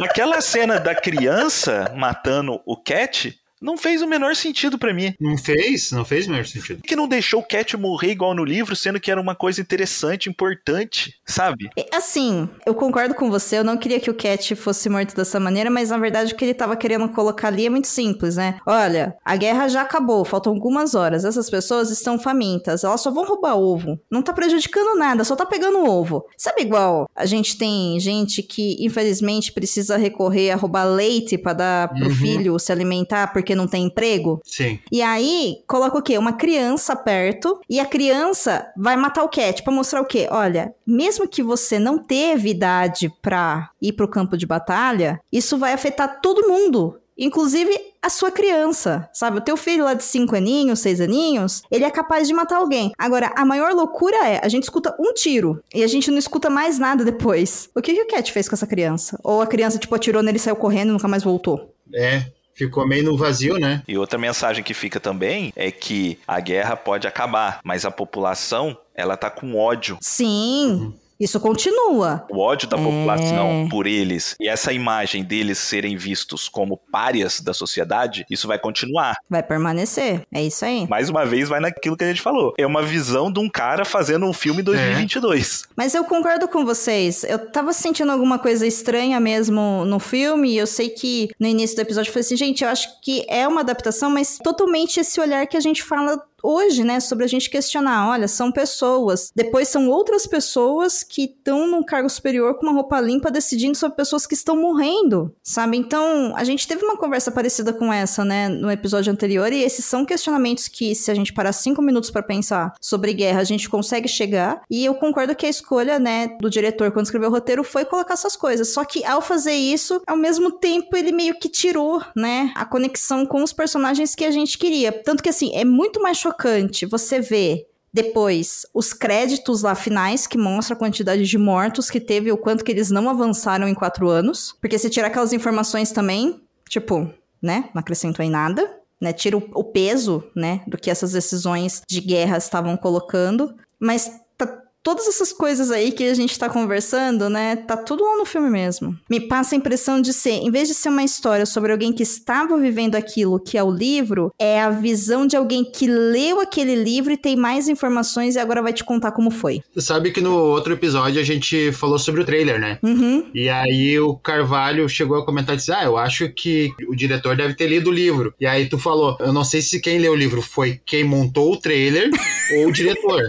aquela cena da criança matando o Cat não fez o menor sentido para mim. Não fez? Não fez o menor sentido. Que não deixou o Cat morrer igual no livro, sendo que era uma coisa interessante, importante, sabe? Assim, eu concordo com você, eu não queria que o Cat fosse morto dessa maneira, mas na verdade o que ele tava querendo colocar ali é muito simples, né? Olha, a guerra já acabou, faltam algumas horas, essas pessoas estão famintas, elas só vão roubar ovo. Não tá prejudicando nada, só tá pegando ovo. Sabe igual a gente tem gente que infelizmente precisa recorrer a roubar leite para dar pro uhum. filho se alimentar porque não tem emprego. Sim. E aí, coloca o quê? Uma criança perto e a criança vai matar o cat para mostrar o quê? Olha, mesmo que você não teve idade pra ir pro campo de batalha, isso vai afetar todo mundo inclusive a sua criança, sabe? O teu filho lá de 5 aninhos, 6 aninhos, ele é capaz de matar alguém. Agora, a maior loucura é, a gente escuta um tiro e a gente não escuta mais nada depois. O que, que o Cat fez com essa criança? Ou a criança, tipo, atirou nele, saiu correndo e nunca mais voltou? É, ficou meio no vazio, né? E outra mensagem que fica também é que a guerra pode acabar, mas a população, ela tá com ódio. Sim. Uhum. Isso continua. O ódio da população é... por eles e essa imagem deles serem vistos como párias da sociedade, isso vai continuar. Vai permanecer. É isso aí. Mais uma vez, vai naquilo que a gente falou. É uma visão de um cara fazendo um filme em 2022. É. Mas eu concordo com vocês. Eu tava sentindo alguma coisa estranha mesmo no filme. E eu sei que no início do episódio eu falei assim, gente, eu acho que é uma adaptação, mas totalmente esse olhar que a gente fala hoje, né, sobre a gente questionar, olha, são pessoas, depois são outras pessoas que estão num cargo superior com uma roupa limpa decidindo sobre pessoas que estão morrendo, sabe? Então, a gente teve uma conversa parecida com essa, né, no episódio anterior, e esses são questionamentos que, se a gente parar cinco minutos para pensar sobre guerra, a gente consegue chegar, e eu concordo que a escolha, né, do diretor quando escreveu o roteiro foi colocar essas coisas, só que ao fazer isso, ao mesmo tempo ele meio que tirou, né, a conexão com os personagens que a gente queria. Tanto que, assim, é muito mais chocante você ver depois, os créditos lá finais, que mostra a quantidade de mortos que teve, o quanto que eles não avançaram em quatro anos. Porque se tirar aquelas informações também, tipo, né, não acrescentou em nada. Né, tira o, o peso, né, do que essas decisões de guerra estavam colocando, mas todas essas coisas aí que a gente tá conversando, né? Tá tudo lá no filme mesmo. Me passa a impressão de ser, em vez de ser uma história sobre alguém que estava vivendo aquilo que é o livro, é a visão de alguém que leu aquele livro e tem mais informações e agora vai te contar como foi. Você sabe que no outro episódio a gente falou sobre o trailer, né? Uhum. E aí o Carvalho chegou a comentar e disse: Ah, eu acho que o diretor deve ter lido o livro. E aí tu falou: Eu não sei se quem leu o livro foi quem montou o trailer ou o diretor.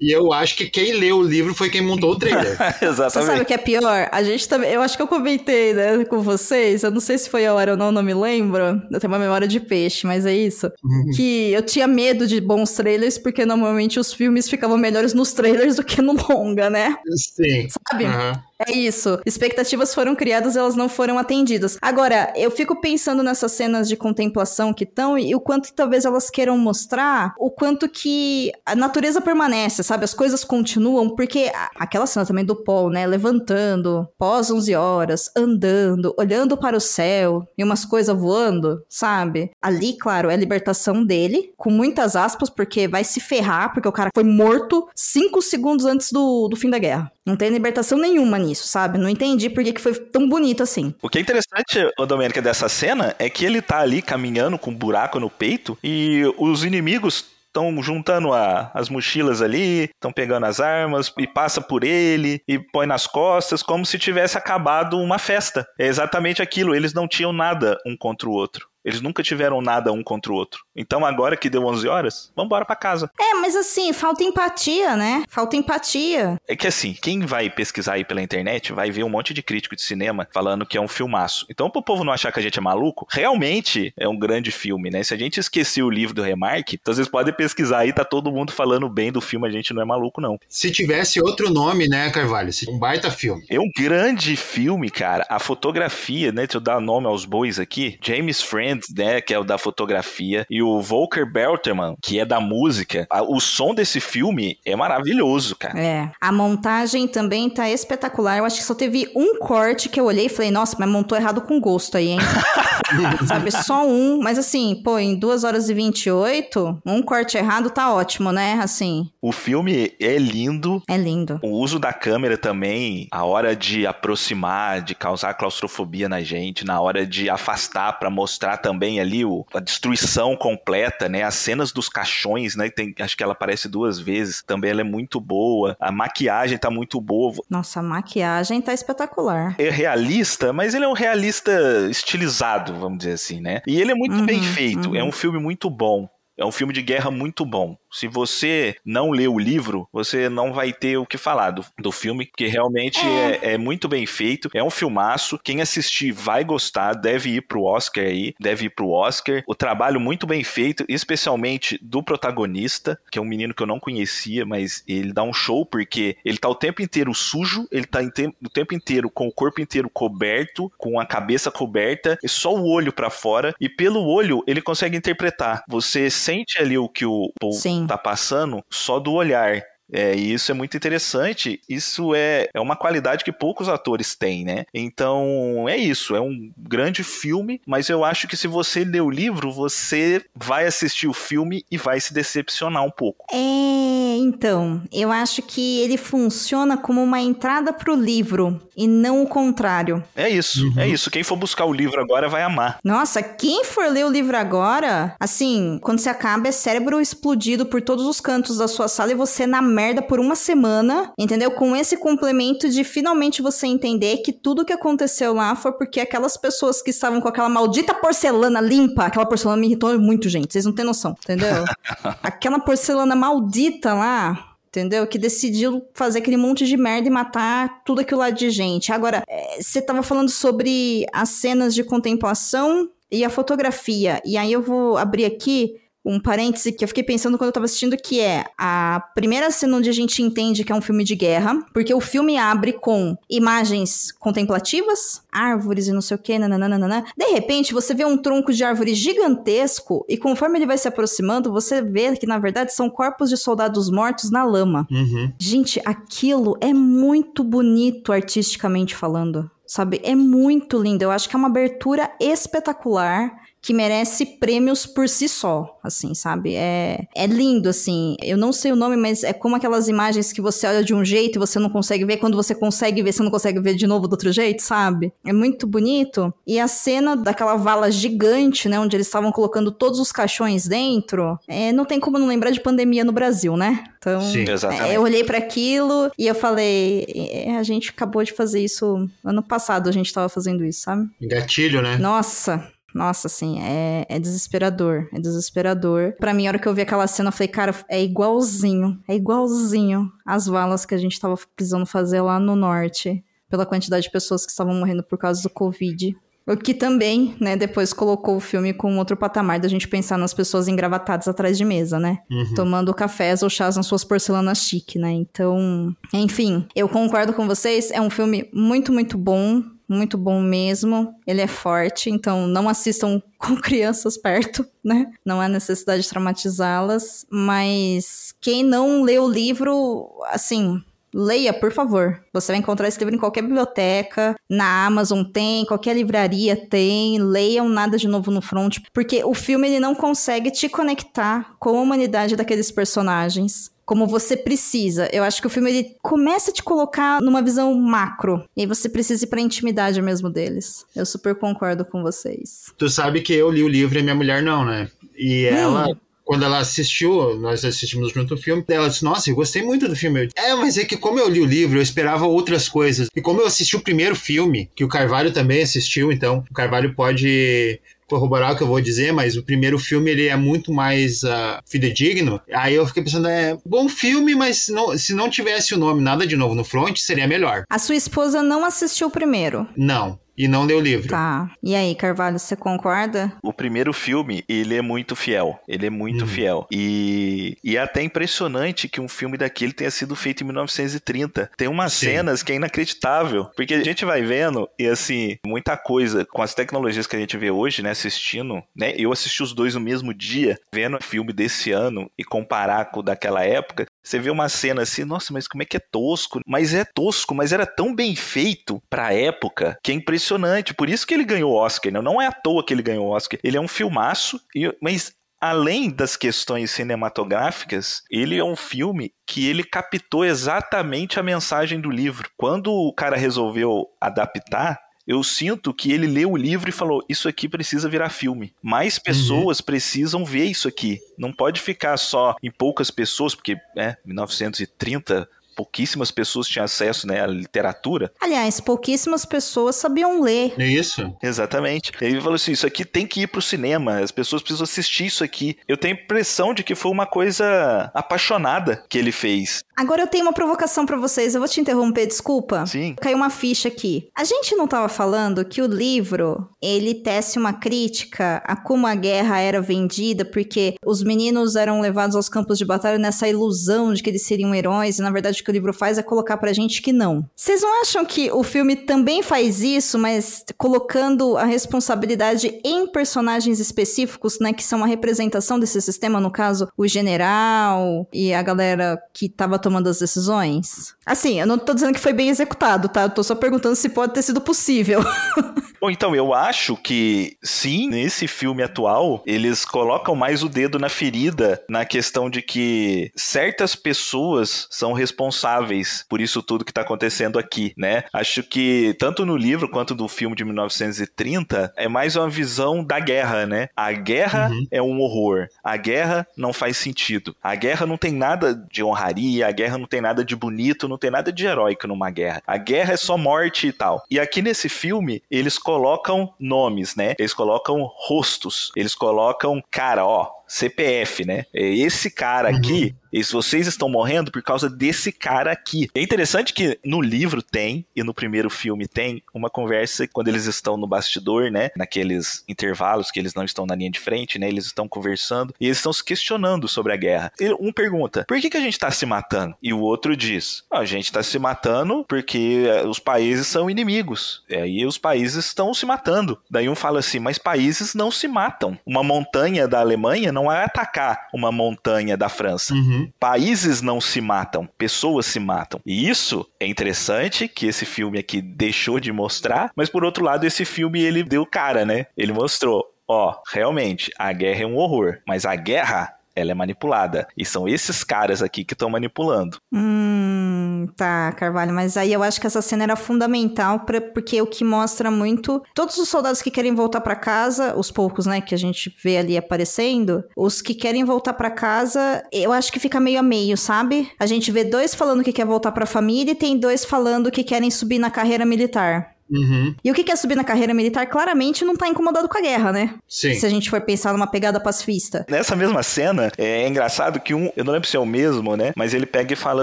E eu acho que quem leu o livro foi quem montou o trailer. Exatamente. Você sabe o que é pior? A gente também. Eu acho que eu comentei, né, com vocês. Eu não sei se foi a hora ou não, não me lembro. Eu tenho uma memória de peixe, mas é isso. Uhum. Que eu tinha medo de bons trailers, porque normalmente os filmes ficavam melhores nos trailers do que no longa, né? Sim. Sabe? Uhum. É isso. Expectativas foram criadas, elas não foram atendidas. Agora, eu fico pensando nessas cenas de contemplação que estão e o quanto talvez elas queiram mostrar o quanto que a natureza permanece, sabe? As coisas continuam, porque aquela cena também do Paul, né? Levantando, pós 11 horas, andando, olhando para o céu e umas coisas voando, sabe? Ali, claro, é a libertação dele, com muitas aspas, porque vai se ferrar, porque o cara foi morto cinco segundos antes do, do fim da guerra. Não tem libertação nenhuma nisso, sabe? Não entendi por que, que foi tão bonito assim. O que é interessante, Domênica, dessa cena é que ele tá ali caminhando com um buraco no peito e os inimigos estão juntando a, as mochilas ali, estão pegando as armas e passa por ele e põe nas costas como se tivesse acabado uma festa. É exatamente aquilo, eles não tinham nada um contra o outro. Eles nunca tiveram nada um contra o outro. Então agora que deu 11 horas, vamos embora para casa. É, mas assim, falta empatia, né? Falta empatia. É que assim, quem vai pesquisar aí pela internet vai ver um monte de crítico de cinema falando que é um filmaço. Então, pro povo não achar que a gente é maluco, realmente é um grande filme, né? Se a gente esquecer o livro do Remarque, então vocês podem pesquisar aí, tá todo mundo falando bem do filme, a gente não é maluco, não. Se tivesse outro nome, né, Carvalho? Um baita filme. É um grande filme, cara. A fotografia, né? Deixa eu dar nome aos bois aqui. James Friend né, que é o da fotografia, e o Volker Belterman, que é da música. O som desse filme é maravilhoso, cara. É. A montagem também tá espetacular. Eu acho que só teve um corte que eu olhei e falei, nossa, mas montou errado com gosto aí, hein? Sabe, só um. Mas assim, pô, em 2 horas e 28, um corte errado tá ótimo, né? Assim. O filme é lindo. É lindo. O uso da câmera também, a hora de aproximar, de causar claustrofobia na gente, na hora de afastar para mostrar também ali o, a destruição completa, né? As cenas dos caixões, né? Tem, acho que ela aparece duas vezes. Também ela é muito boa. A maquiagem tá muito boa. Nossa, a maquiagem tá espetacular. É realista, mas ele é um realista estilizado, vamos dizer assim, né? E ele é muito uhum, bem feito. Uhum. É um filme muito bom. É um filme de guerra muito bom. Se você não lê o livro, você não vai ter o que falar do, do filme, que realmente é. É, é. muito bem feito. É um filmaço. Quem assistir vai gostar, deve ir pro Oscar aí, deve ir pro Oscar. O trabalho muito bem feito, especialmente do protagonista, que é um menino que eu não conhecia, mas ele dá um show porque ele tá o tempo inteiro sujo, ele tá o tempo inteiro com o corpo inteiro coberto, com a cabeça coberta, e só o olho para fora, e pelo olho ele consegue interpretar. Você sente ali o que o Paul Sim tá passando só do olhar. É, e isso é muito interessante. Isso é, é uma qualidade que poucos atores têm, né? Então, é isso. É um grande filme, mas eu acho que se você ler o livro, você vai assistir o filme e vai se decepcionar um pouco. É, então. Eu acho que ele funciona como uma entrada pro livro e não o contrário. É isso, uhum. é isso. Quem for buscar o livro agora vai amar. Nossa, quem for ler o livro agora, assim, quando você acaba, é cérebro explodido por todos os cantos da sua sala e você na merda por uma semana, entendeu? Com esse complemento de finalmente você entender que tudo que aconteceu lá foi porque aquelas pessoas que estavam com aquela maldita porcelana limpa, aquela porcelana me irritou muito, gente. Vocês não têm noção, entendeu? aquela porcelana maldita lá entendeu? Que decidiu fazer aquele monte de merda e matar tudo aquilo lá de gente. Agora, é, você tava falando sobre as cenas de contemplação e a fotografia. E aí eu vou abrir aqui um parêntese que eu fiquei pensando quando eu tava assistindo, que é a primeira cena onde a gente entende que é um filme de guerra, porque o filme abre com imagens contemplativas, árvores e não sei o que, nananana. De repente, você vê um tronco de árvore gigantesco e conforme ele vai se aproximando, você vê que na verdade são corpos de soldados mortos na lama. Uhum. Gente, aquilo é muito bonito artisticamente falando sabe? É muito lindo. Eu acho que é uma abertura espetacular que merece prêmios por si só, assim, sabe? É, é lindo, assim. Eu não sei o nome, mas é como aquelas imagens que você olha de um jeito e você não consegue ver, quando você consegue ver, você não consegue ver de novo do outro jeito, sabe? É muito bonito. E a cena daquela vala gigante, né, onde eles estavam colocando todos os caixões dentro, é, não tem como não lembrar de pandemia no Brasil, né? Então, Sim, é, eu olhei para aquilo e eu falei, é, a gente acabou de fazer isso ano passado, a gente tava fazendo isso, sabe? Gatilho, né? Nossa, nossa, assim, é, é desesperador. É desesperador. Pra mim, a hora que eu vi aquela cena, eu falei, cara, é igualzinho. É igualzinho as valas que a gente tava precisando fazer lá no norte. Pela quantidade de pessoas que estavam morrendo por causa do Covid. O que também, né, depois colocou o filme com outro patamar da gente pensar nas pessoas engravatadas atrás de mesa, né? Uhum. Tomando cafés ou chás nas suas porcelanas chique, né? Então, enfim, eu concordo com vocês, é um filme muito, muito bom muito bom mesmo. Ele é forte, então não assistam com crianças perto, né? Não há necessidade de traumatizá-las. Mas quem não lê o livro, assim, leia, por favor. Você vai encontrar esse livro em qualquer biblioteca, na Amazon tem, qualquer livraria tem. Leiam Nada de Novo no Front, porque o filme ele não consegue te conectar com a humanidade daqueles personagens como você precisa. Eu acho que o filme ele começa a te colocar numa visão macro. E aí você precisa ir pra intimidade mesmo deles. Eu super concordo com vocês. Tu sabe que eu li o livro e minha mulher não, né? E hum. ela quando ela assistiu, nós assistimos junto o filme, ela disse: Nossa, eu gostei muito do filme. É, mas é que como eu li o livro, eu esperava outras coisas. E como eu assisti o primeiro filme, que o Carvalho também assistiu, então o Carvalho pode corroborar o que eu vou dizer, mas o primeiro filme ele é muito mais uh, fidedigno. Aí eu fiquei pensando, é bom filme, mas não, se não tivesse o nome Nada de Novo no Front, seria melhor. A sua esposa não assistiu o primeiro? Não e não leu o livro. Tá. E aí, Carvalho, você concorda? O primeiro filme, ele é muito fiel. Ele é muito uhum. fiel. E, e é até impressionante que um filme daquele tenha sido feito em 1930. Tem umas Sim. cenas que é inacreditável. Porque a gente vai vendo, e assim, muita coisa com as tecnologias que a gente vê hoje, né, assistindo, né? Eu assisti os dois no mesmo dia, vendo o filme desse ano e comparar com o daquela época. Você vê uma cena assim, nossa, mas como é que é tosco? Mas é tosco, mas era tão bem feito pra época que é impressionante. Por isso que ele ganhou o Oscar, né? não é à toa que ele ganhou o Oscar. Ele é um filmaço, mas além das questões cinematográficas, ele é um filme que ele captou exatamente a mensagem do livro. Quando o cara resolveu adaptar, eu sinto que ele leu o livro e falou: Isso aqui precisa virar filme. Mais pessoas uhum. precisam ver isso aqui. Não pode ficar só em poucas pessoas, porque é 1930 pouquíssimas pessoas tinham acesso né, à literatura. Aliás, pouquíssimas pessoas sabiam ler. Isso. Exatamente. Ele falou assim: isso aqui tem que ir pro cinema, as pessoas precisam assistir isso aqui. Eu tenho a impressão de que foi uma coisa apaixonada que ele fez. Agora eu tenho uma provocação para vocês, eu vou te interromper, desculpa. Sim. Caiu uma ficha aqui. A gente não tava falando que o livro, ele tece uma crítica a como a guerra era vendida, porque os meninos eram levados aos campos de batalha nessa ilusão de que eles seriam heróis, e na verdade o que o livro faz é colocar pra gente que não. Vocês não acham que o filme também faz isso, mas colocando a responsabilidade em personagens específicos, né, que são a representação desse sistema, no caso, o general e a galera que tava tomando as decisões? Assim, eu não tô dizendo que foi bem executado, tá? Eu tô só perguntando se pode ter sido possível. Bom, então, eu acho que sim, nesse filme atual, eles colocam mais o dedo na ferida na questão de que certas pessoas são responsáveis por isso tudo que tá acontecendo aqui, né? Acho que tanto no livro quanto do filme de 1930 é mais uma visão da guerra, né? A guerra uhum. é um horror. A guerra não faz sentido. A guerra não tem nada de honraria, a guerra não tem nada de bonito, não tem nada de heróico numa guerra. A guerra é só morte e tal. E aqui nesse filme, eles colocam nomes, né? Eles colocam rostos. Eles colocam, cara, ó, CPF, né? É esse cara aqui, uhum. e se vocês estão morrendo por causa desse cara aqui. É interessante que no livro tem, e no primeiro filme tem, uma conversa quando eles estão no bastidor, né? Naqueles intervalos que eles não estão na linha de frente, né? Eles estão conversando e eles estão se questionando sobre a guerra. Um pergunta: por que, que a gente tá se matando? E o outro diz: a gente tá se matando porque eh, os países são inimigos. E aí os países estão se matando. Daí um fala assim: mas países não se matam. Uma montanha da Alemanha não é atacar uma montanha da França. Uhum. Países não se matam, pessoas se matam. E isso é interessante que esse filme aqui deixou de mostrar, mas por outro lado, esse filme ele deu cara, né? Ele mostrou, ó, realmente, a guerra é um horror, mas a guerra ela é manipulada. E são esses caras aqui que estão manipulando. Hum, tá, Carvalho, mas aí eu acho que essa cena era fundamental pra, porque o que mostra muito todos os soldados que querem voltar para casa, os poucos, né, que a gente vê ali aparecendo, os que querem voltar para casa, eu acho que fica meio a meio, sabe? A gente vê dois falando que quer voltar para família e tem dois falando que querem subir na carreira militar. Uhum. E o que é subir na carreira militar claramente não tá incomodado com a guerra, né? Sim. Se a gente for pensar numa pegada pacifista. Nessa mesma cena, é engraçado que um, eu não lembro se é o mesmo, né? Mas ele pega e fala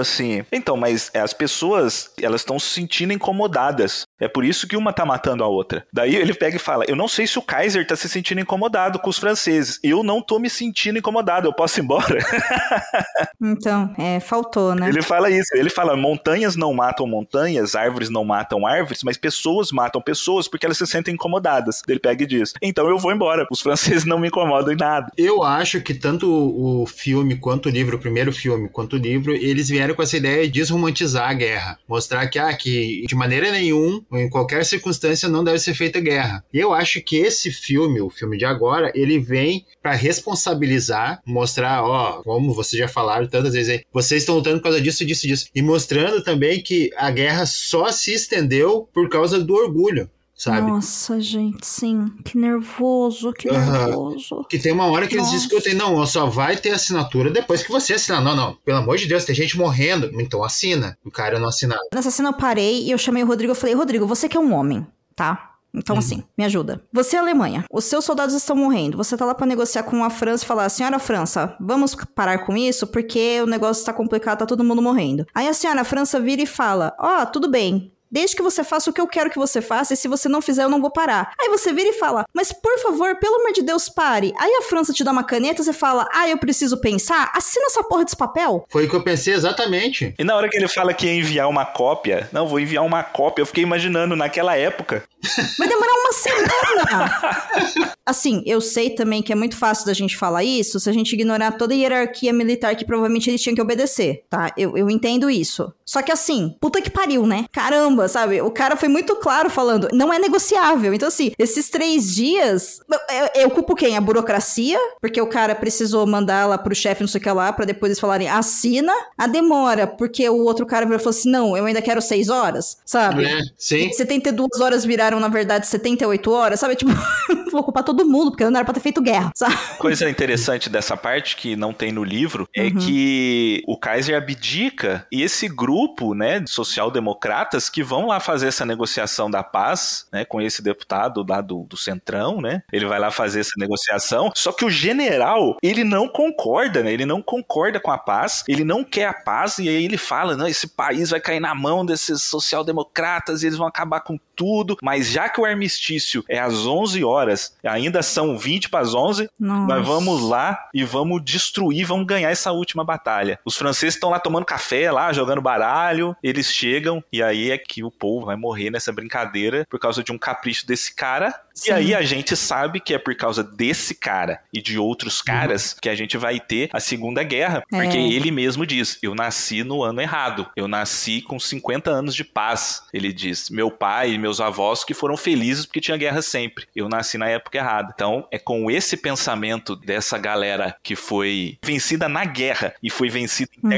assim: então, mas as pessoas, elas estão se sentindo incomodadas. É por isso que uma tá matando a outra. Daí ele pega e fala: eu não sei se o Kaiser tá se sentindo incomodado com os franceses. Eu não tô me sentindo incomodado, eu posso ir embora. então, é, faltou, né? Ele fala isso. Ele fala: montanhas não matam montanhas, árvores não matam árvores, mas pessoas matam pessoas porque elas se sentem incomodadas. Ele pega e diz: então eu vou embora, os franceses não me incomodam em nada. Eu acho que tanto o filme quanto o livro, o primeiro filme quanto o livro, eles vieram com essa ideia de desromantizar a guerra. Mostrar que, ah, que de maneira nenhuma, em qualquer circunstância, não deve ser feita guerra. E eu acho que esse filme, o filme de agora, ele vem para responsabilizar, mostrar, ó, como vocês já falaram tantas vezes aí, vocês estão lutando por causa disso, disso, disso. E mostrando também que a guerra só se estendeu por causa do orgulho. Sabe? Nossa, gente, sim. Que nervoso, que uhum. nervoso. Que tem uma hora que Nossa. eles discutem, não, só vai ter assinatura depois que você assinar. Não, não, pelo amor de Deus, tem gente morrendo, então assina. O cara não assinar. Nessa cena eu parei e eu chamei o Rodrigo e falei, Rodrigo, você que é um homem, tá? Então, uhum. assim, me ajuda. Você é Alemanha, os seus soldados estão morrendo. Você tá lá para negociar com a França e falar: Senhora França, vamos parar com isso porque o negócio está complicado, tá todo mundo morrendo. Aí a senhora França vira e fala: Ó, oh, tudo bem, Desde que você faça o que eu quero que você faça, e se você não fizer, eu não vou parar. Aí você vira e fala, mas por favor, pelo amor de Deus, pare. Aí a França te dá uma caneta, você fala, ah, eu preciso pensar, assina essa porra desse papel. Foi o que eu pensei exatamente. E na hora que ele fala que ia enviar uma cópia, não, vou enviar uma cópia, eu fiquei imaginando naquela época. Vai demorar uma semana. assim, eu sei também que é muito fácil da gente falar isso se a gente ignorar toda a hierarquia militar que provavelmente ele tinha que obedecer, tá? Eu, eu entendo isso. Só que assim, puta que pariu, né? Caramba, sabe? O cara foi muito claro falando, não é negociável. Então, assim, esses três dias, eu, eu culpo quem? A burocracia, porque o cara precisou mandar lá pro chefe, não sei o que lá, pra depois eles falarem, assina. A demora, porque o outro cara falou assim, não, eu ainda quero seis horas, sabe? É, sim. 72 horas viraram, na verdade, 78 horas, sabe? Tipo, vou culpar todo mundo, porque não era pra ter feito guerra, sabe? Coisa interessante dessa parte que não tem no livro é Uhum. que o Kaiser abdica e esse grupo, né, de social-democratas que vão lá fazer essa negociação da paz, né, com esse deputado lá do, do Centrão, né, ele vai lá fazer essa negociação, só que o general, ele não concorda, né, ele não concorda com a paz, ele não quer a paz e aí ele fala, não, esse país vai cair na mão desses social-democratas e eles vão acabar com tudo, mas já que o armistício é às 11 horas, ainda são 20 para as 11, Nossa. nós vamos lá e vamos destruir, vamos ganhar essa última batalha. Os franceses estão lá tomando café, lá jogando baralho, eles chegam e aí é que o povo vai morrer nessa brincadeira por causa de um capricho desse cara. Sim. E aí a gente sabe que é por causa desse cara e de outros caras que a gente vai ter a Segunda Guerra, porque É. ele mesmo diz: "Eu nasci no ano errado. Eu nasci com 50 anos de paz". Ele diz: "Meu pai e meus avós que foram felizes porque tinha guerra sempre. Eu nasci na época errada". Então, é com esse pensamento dessa galera que foi vencida na guerra e foi vencida Uhum.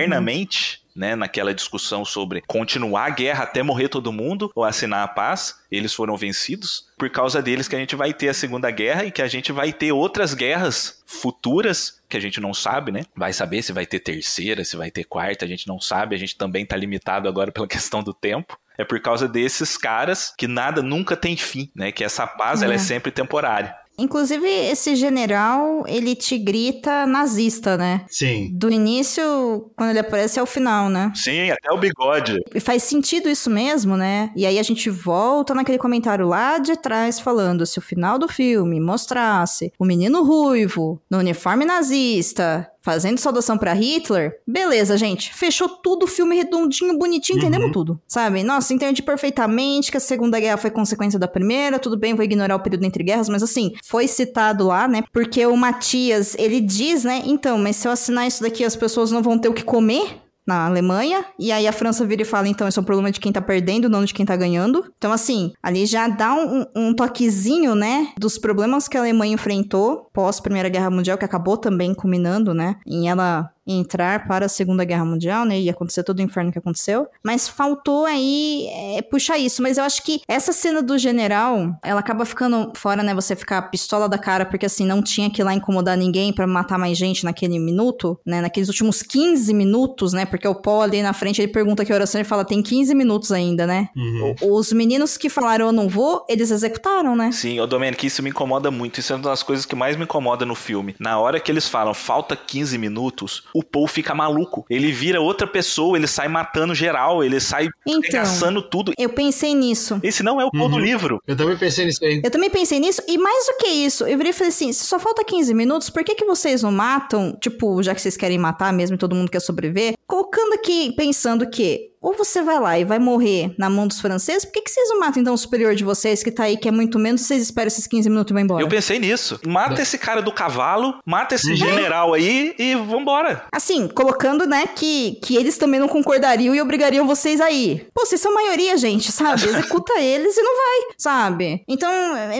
Né, naquela discussão sobre continuar a guerra até morrer todo mundo ou assinar a paz, eles foram vencidos. Por causa deles que a gente vai ter a Segunda Guerra e que a gente vai ter outras guerras futuras que a gente não sabe, né? Vai saber se vai ter terceira, se vai ter quarta, a gente não sabe, a gente também tá limitado agora pela questão do tempo. É por causa desses caras que nada nunca tem fim, né? Que essa paz ela é É. sempre temporária. Inclusive, esse general, ele te grita nazista, né? Sim. Do início, quando ele aparece, é o final, né? Sim, até o bigode. E faz sentido isso mesmo, né? E aí a gente volta naquele comentário lá de trás falando se o final do filme mostrasse o menino ruivo no uniforme nazista fazendo saudação pra Hitler, beleza, gente. Fechou tudo o filme redondinho, bonitinho, entendemos tudo, sabe? Nossa, entendi perfeitamente que a Segunda Guerra foi consequência da Primeira, tudo bem, vou ignorar o período entre guerras, mas assim, foi citado lá, né? Porque o Matias, ele diz, né? Então, mas se eu assinar isso daqui, as pessoas não vão ter o que comer? Na Alemanha, e aí a França vira e fala, então, isso é um problema de quem tá perdendo, não de quem tá ganhando. Então, assim, ali já dá um, um toquezinho, né, dos problemas que a Alemanha enfrentou pós Primeira Guerra Mundial, que acabou também culminando, né, em ela entrar para a Segunda Guerra Mundial, né, e acontecer todo o inferno que aconteceu. Mas faltou aí é, puxar isso. Mas eu acho que essa cena do general, ela acaba ficando fora, né, você ficar pistola da cara, porque assim, não tinha que ir lá incomodar ninguém para matar mais gente naquele minuto, né, naqueles últimos 15 minutos, né, porque o Paul ali na frente, ele pergunta que oração, ele fala, tem 15 minutos ainda, né. Uhum. Os meninos que falaram eu não vou, eles executaram, né. Sim, ô Domenic, isso me incomoda muito. Isso é uma das coisas que mais me incomoda no filme. Na hora que eles falam falta 15 minutos, o Paul fica maluco. Ele vira outra pessoa, ele sai matando geral, ele sai Então. tudo. Eu pensei nisso. Esse não é o Paul do Uhum. livro. Eu também pensei nisso aí. Eu também pensei nisso, e mais do que isso, eu virei e falei assim: se só falta 15 minutos, por que, que vocês não matam? Tipo, já que vocês querem matar mesmo e todo mundo quer sobreviver, colocando aqui, pensando que. Ou você vai lá e vai morrer na mão dos franceses, por que, que vocês não matam então o superior de vocês, que tá aí, que é muito menos, vocês esperam esses 15 minutos e vão embora? Eu pensei nisso. Mata esse cara do cavalo, mata esse Uhum. general aí e vambora. Assim, colocando, né, que, que eles também não concordariam e obrigariam vocês a ir. Pô, vocês são maioria, gente, sabe? Executa eles e não vai, sabe? Então. é-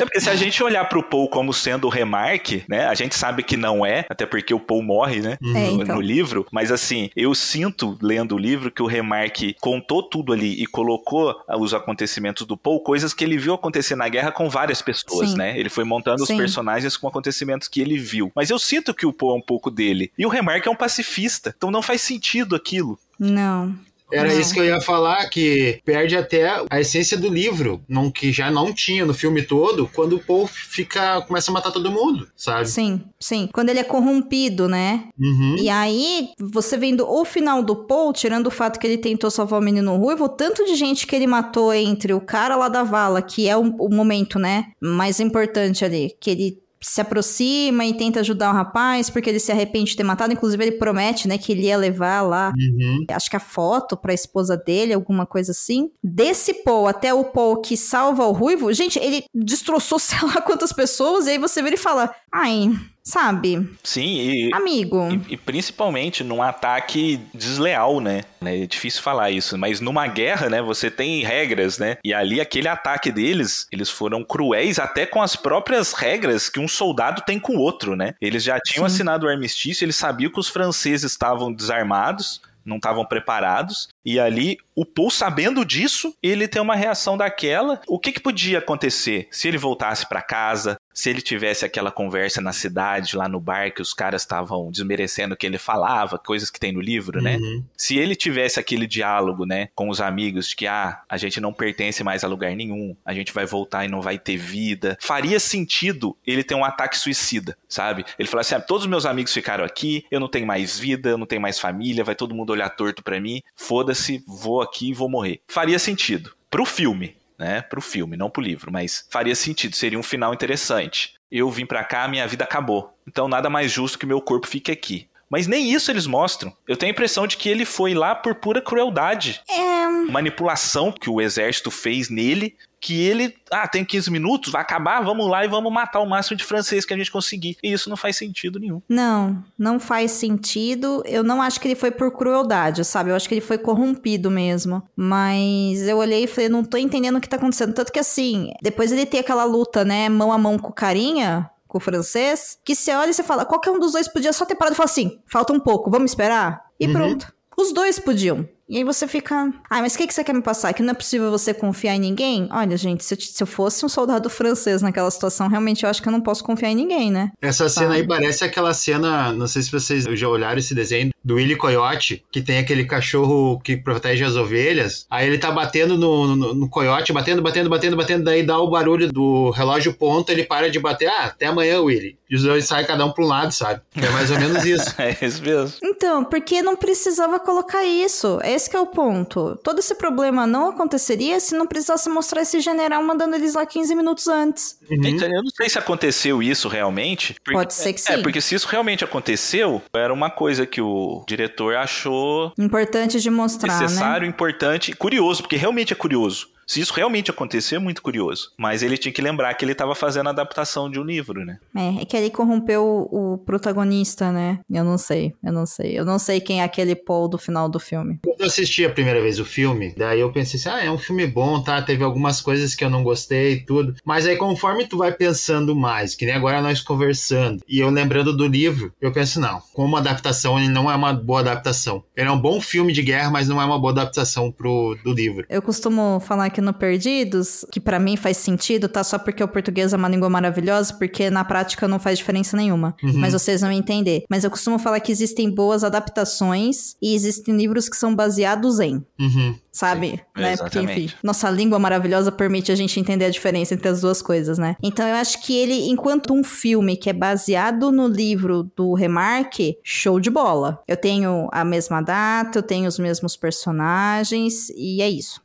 É porque se a gente olhar pro Paul como sendo o Remarque, né? A gente sabe que não é, até porque o Paul morre, né? É, no, então. no livro. Mas assim, eu sinto, lendo o livro, que o Remarque contou tudo ali e colocou ah, os acontecimentos do Paul, coisas que ele viu acontecer na guerra com várias pessoas, Sim. né? Ele foi montando os Sim. personagens com acontecimentos que ele viu. Mas eu sinto que o Paul é um pouco dele. E o Remarque é um pacifista. Então não faz sentido aquilo. Não. Era Não. isso que eu ia falar, que perde até a essência do livro, não, que já não tinha no filme todo, quando o Paul fica, começa a matar todo mundo, sabe? Sim, sim. Quando ele é corrompido, né? Uhum. E aí, você vendo o final do Paul, tirando o fato que ele tentou salvar o menino ruivo, o tanto de gente que ele matou entre o cara lá da vala, que é o, o momento, né, mais importante ali, que ele se aproxima e tenta ajudar o rapaz, porque ele se arrepende de ter matado, inclusive ele promete, né, que ele ia levar lá Uhum. acho que a foto pra esposa dele, alguma coisa assim. Desse Paul até o Paul que salva o Ruivo, gente, ele destroçou sei lá quantas pessoas, e aí você vira e fala, ai, sabe, Sim, e, amigo. E, e principalmente num ataque desleal, né? É difícil falar isso, mas numa guerra, né, você tem regras, né? E ali aquele ataque deles, eles foram cruéis até com as próprias regras que um soldado tem com o outro, né? Eles já tinham Sim. assinado o armistício, eles sabiam que os franceses estavam desarmados, não estavam preparados, e ali O Paul, sabendo disso, ele tem uma reação daquela. O que, que podia acontecer se ele voltasse para casa? se ele tivesse aquela conversa na cidade, lá no bar, que os caras estavam desmerecendo o que ele falava, coisas que tem no livro, né? Uhum. Se ele tivesse aquele diálogo, né, com os amigos, de que, ah, a gente não pertence mais a lugar nenhum, a gente vai voltar e não vai ter vida, faria sentido ele ter um ataque suicida, sabe? Ele falasse, assim, ah, todos os meus amigos ficaram aqui, eu não tenho mais vida, eu não tenho mais família, vai todo mundo olhar torto para mim, foda-se, vou aqui e vou morrer. Faria sentido. Pro filme, né, pro filme, não pro livro, mas faria sentido, seria um final interessante. Eu vim para cá, minha vida acabou. Então nada mais justo que meu corpo fique aqui. Mas nem isso eles mostram. Eu tenho a impressão de que ele foi lá por pura crueldade. É. Manipulação que o exército fez nele, que ele, ah, tem 15 minutos, vai acabar, vamos lá e vamos matar o máximo de francês que a gente conseguir. E isso não faz sentido nenhum. Não, não faz sentido. Eu não acho que ele foi por crueldade, sabe? Eu acho que ele foi corrompido mesmo. Mas eu olhei e falei, não tô entendendo o que tá acontecendo. Tanto que assim, depois ele tem aquela luta, né, mão a mão com o carinha, com o francês, que você olha e você fala, qualquer um dos dois podia só ter parado e falar assim, falta um pouco, vamos esperar? E Uhum. pronto. Os dois podiam. E aí você fica, ah, mas o que, que você quer me passar? Que não é possível você confiar em ninguém? Olha, gente, se eu, se eu fosse um soldado francês naquela situação, realmente eu acho que eu não posso confiar em ninguém, né? Essa cena aí Sabe? parece aquela cena, não sei se vocês já olharam esse desenho, do Willy Coyote, que tem aquele cachorro que protege as ovelhas. Aí ele tá batendo no, no, no coiote, batendo, batendo, batendo, batendo, daí dá o barulho do relógio ponto, ele para de bater. Ah, até amanhã, Willy. E os dois saem cada um pra um lado, sabe? É mais ou menos isso. É isso mesmo. Então, porque não precisava colocar isso. Esse que é o ponto. Todo esse problema não aconteceria se não precisasse mostrar esse general mandando eles lá 15 minutos antes. Uhum. Então, Eu não sei se aconteceu isso realmente. porque- Pode ser que É, sim. porque se isso realmente aconteceu, era uma coisa que o diretor achou Importante de mostrar, né? necessário, importante, curioso, porque realmente é curioso. Se isso realmente acontecer, é muito curioso. Mas ele tinha que lembrar que ele estava fazendo a adaptação de um livro, né? É, é que ele corrompeu o, protagonista, né? Eu não sei, eu não sei. Eu não sei quem é aquele Paul do final do filme. Quando eu assisti a primeira vez o filme, daí eu pensei assim, ah, é um filme bom, tá? Teve algumas coisas que eu não gostei e tudo. Mas aí conforme tu vai pensando mais, que nem agora nós conversando, e eu lembrando do livro, eu penso, não, como adaptação, ele não é uma boa adaptação. Ele é um bom filme de guerra, mas não é uma boa adaptação pro, do livro. Eu costumo falar que no Perdidos, que pra mim faz sentido, tá? Só porque o português é uma língua maravilhosa, porque na prática não faz diferença nenhuma. Uhum. Mas vocês vão entender. Mas eu costumo falar que existem boas adaptações e existem livros que são baseados em. Uhum. Sabe? Sim, né? Porque, enfim, nossa língua maravilhosa permite a gente entender a diferença entre as duas coisas, né? Então eu acho que ele, enquanto um filme que é baseado no livro do Remarque, show de bola. Eu tenho a mesma data, eu tenho os mesmos personagens, e é isso.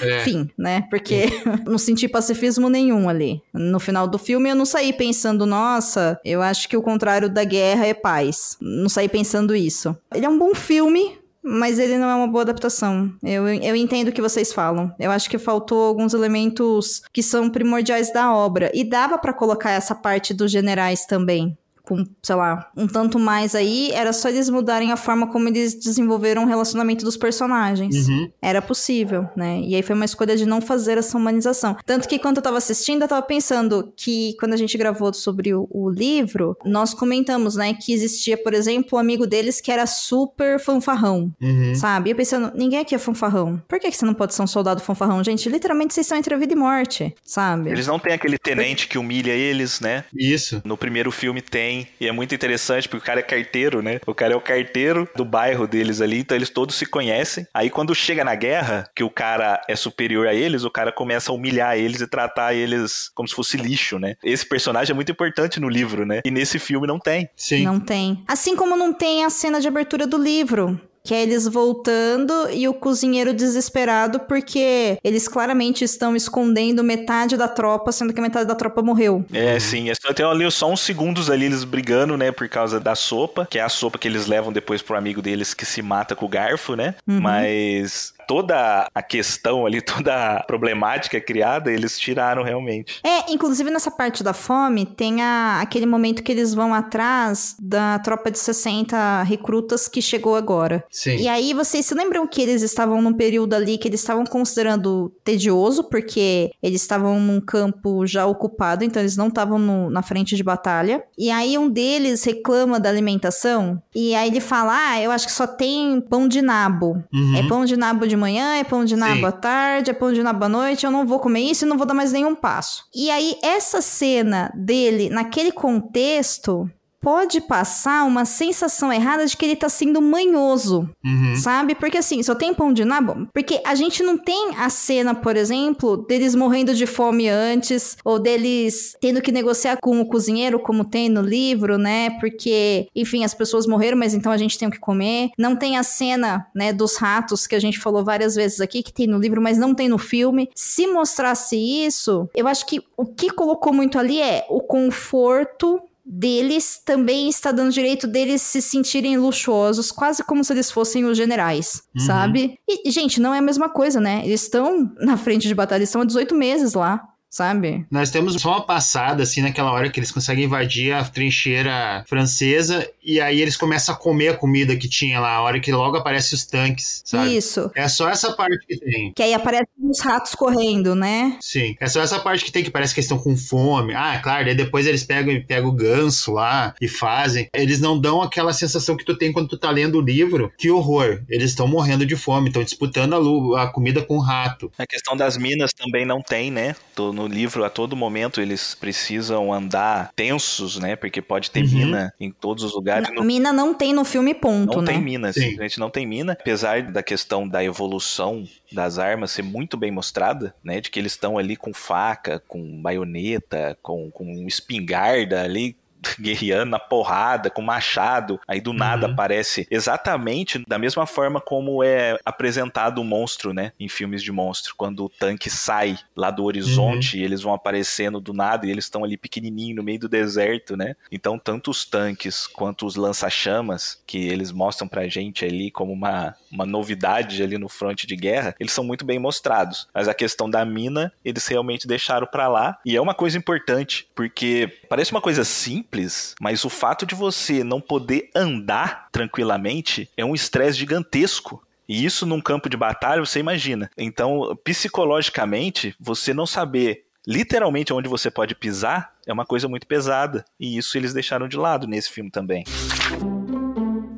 É. Fim, né? Porque não senti pacifismo nenhum ali. No final do filme eu não saí pensando, nossa, eu acho que o contrário da guerra é paz. Não saí pensando isso. Ele é um bom filme, mas ele não é uma boa adaptação. Eu, eu entendo o que vocês falam. Eu acho que faltou alguns elementos que são primordiais da obra. E dava pra colocar essa parte dos generais também. Com, sei lá, um tanto mais aí, era só eles mudarem a forma como eles desenvolveram o relacionamento dos personagens. Uhum. Era possível, né? E aí foi uma escolha de não fazer essa humanização. Tanto que quando eu tava assistindo, eu tava pensando que quando a gente gravou sobre o, o livro, nós comentamos, né, que existia, por exemplo, um amigo deles que era super fanfarrão, Uhum. sabe? E eu pensando, ninguém aqui é fanfarrão. Por que, que você não pode ser um soldado fanfarrão? Gente, literalmente vocês estão entre a vida e morte, sabe? Eles não têm aquele tenente que humilha eles, né? Isso. No primeiro filme tem, e é muito interessante porque o cara é carteiro, né? O cara é o carteiro do bairro deles ali, então eles todos se conhecem. Aí quando chega na guerra, que o cara é superior a eles, o cara começa a humilhar eles e tratar eles como se fosse lixo, né? Esse personagem é muito importante no livro, né? E nesse filme não tem. Sim. Não tem. Assim como não tem a cena de abertura do livro. Que é eles voltando e o cozinheiro desesperado porque eles claramente estão escondendo metade da tropa, sendo que metade da tropa morreu. É, sim. É tem ali só uns segundos ali eles brigando, né? Por causa da sopa, que é a sopa que eles levam depois pro amigo deles que se mata com o garfo, né? Mas toda a questão ali, toda a problemática criada, eles tiraram realmente. É, inclusive nessa parte da fome, tem a- aquele momento que eles vão atrás da tropa de 60 recrutas que chegou agora. Sim. E aí vocês se lembram que eles estavam num período ali que eles estavam considerando tedioso, porque eles estavam num campo já ocupado, então eles não estavam na frente de batalha. E aí um deles reclama da alimentação, e aí ele fala: Ah, eu acho que só tem pão de nabo. Uhum. É pão de nabo de manhã, é pão de nabo à tarde, é pão de nabo à noite, eu não vou comer isso e não vou dar mais nenhum passo. E aí, essa cena dele, naquele contexto, pode passar uma sensação errada de que ele tá sendo manhoso, Uhum. sabe? Porque assim, só tem pão de nabo. Porque a gente não tem a cena, por exemplo, deles morrendo de fome antes, ou deles tendo que negociar com o cozinheiro, como tem no livro, né? Porque, enfim, as pessoas morreram, mas então a gente tem o que comer. Não tem a cena, né, dos ratos que a gente falou várias vezes aqui, que tem no livro, mas não tem no filme. Se mostrasse isso, eu acho que o que colocou muito ali é o conforto deles também está dando direito deles se sentirem luxuosos, quase como se eles fossem os generais, Uhum. sabe? E, gente, não é a mesma coisa, né? Eles estão na frente de batalha, eles estão há 18 meses lá, sabe? Nós temos só uma passada, assim, naquela hora que eles conseguem invadir a trincheira francesa e aí eles começam a comer a comida que tinha lá, a hora que logo aparecem os tanques, sabe? Isso. É só essa parte que tem. Que aí aparecem os ratos correndo, né? Sim, é só essa parte que tem que parece que eles estão com fome. Ah, claro, daí depois eles pegam, pegam o ganso lá e fazem. Eles não dão aquela sensação que tu tem quando tu tá lendo o livro. Que horror, eles estão morrendo de fome, estão disputando a, lu- a comida com o rato. A questão das minas também não tem, né? Tô no livro, a todo momento, eles precisam andar tensos, né? Porque pode ter Uhum. mina em todos os lugares. No- Mina não tem no filme, ponto, não né? tem mina, Sim. simplesmente não tem mina. Apesar da questão da evolução das armas ser muito bem mostrada, né? De que eles estão ali com faca, com baioneta, com, com espingarda ali. Guerreando na porrada, com machado, aí do nada Uhum. aparece exatamente da mesma forma como é apresentado o monstro, né? Em filmes de monstro, quando o tanque sai lá do horizonte e eles vão aparecendo do nada e eles estão ali pequenininho no meio do deserto, né? Então, tanto os tanques quanto os lança-chamas, que eles mostram pra gente ali como uma, uma novidade ali no fronte de guerra, eles são muito bem mostrados. Mas a questão da mina, eles realmente deixaram pra lá. E é uma coisa importante, porque parece uma coisa simples, mas o fato de você não poder andar tranquilamente é um estresse gigantesco. E isso num campo de batalha, você imagina. Então, psicologicamente, você não saber literalmente onde você pode pisar é uma coisa muito pesada. E isso eles deixaram de lado nesse filme também.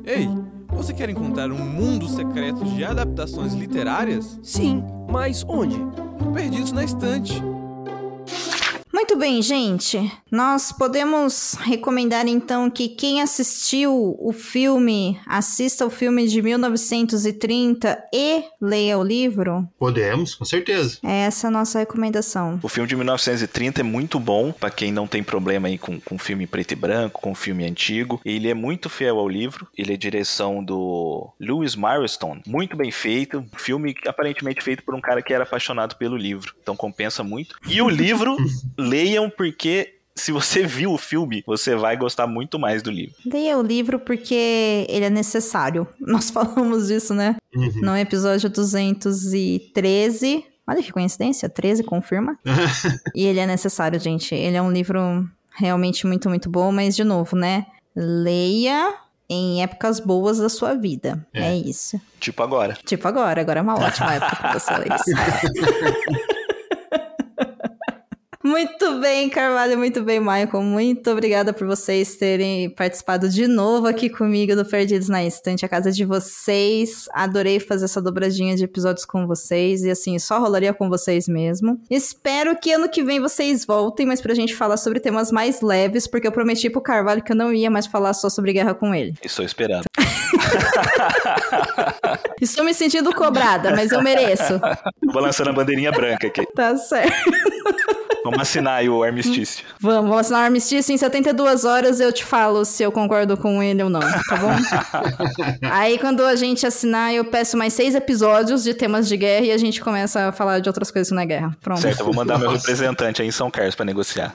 Ei, você quer encontrar um mundo secreto de adaptações literárias? Sim, mas onde? Perdidos na estante. Muito bem, gente. Nós podemos recomendar então que quem assistiu o filme assista o filme de 1930 e leia o livro? Podemos, com certeza. É essa a nossa recomendação. O filme de 1930 é muito bom, pra quem não tem problema aí com, com filme preto e branco, com filme antigo. Ele é muito fiel ao livro. Ele é direção do Lewis Marrowstone. Muito bem feito. Filme aparentemente feito por um cara que era apaixonado pelo livro. Então compensa muito. E o livro, leiam porque se você viu o filme, você vai gostar muito mais do livro. Leia o livro porque ele é necessário. Nós falamos disso, né? Uhum. No episódio 213. Olha que coincidência, 13 confirma. e ele é necessário, gente. Ele é um livro realmente muito, muito bom, mas de novo, né? Leia em épocas boas da sua vida. É, É. isso. Tipo agora. Tipo agora, agora é uma ótima época pra você ler isso. Muito bem, Carvalho, muito bem, Michael. Muito obrigada por vocês terem participado de novo aqui comigo do Perdidos na Estante, a casa de vocês. Adorei fazer essa dobradinha de episódios com vocês e assim, só rolaria com vocês mesmo. Espero que ano que vem vocês voltem, mas pra gente falar sobre temas mais leves, porque eu prometi pro Carvalho que eu não ia mais falar só sobre guerra com ele. Estou esperando. Estou me sentindo cobrada, mas eu mereço. Vou lançando a bandeirinha branca aqui. Tá certo. Vamos assinar aí o armistício. Vamos, vamos assinar o armistício. Em 72 horas eu te falo se eu concordo com ele ou não, tá bom? Aí quando a gente assinar, eu peço mais seis episódios de temas de guerra e a gente começa a falar de outras coisas que não é guerra. Pronto. Certo, eu vou mandar meu Nossa. representante aí em São Carlos pra negociar.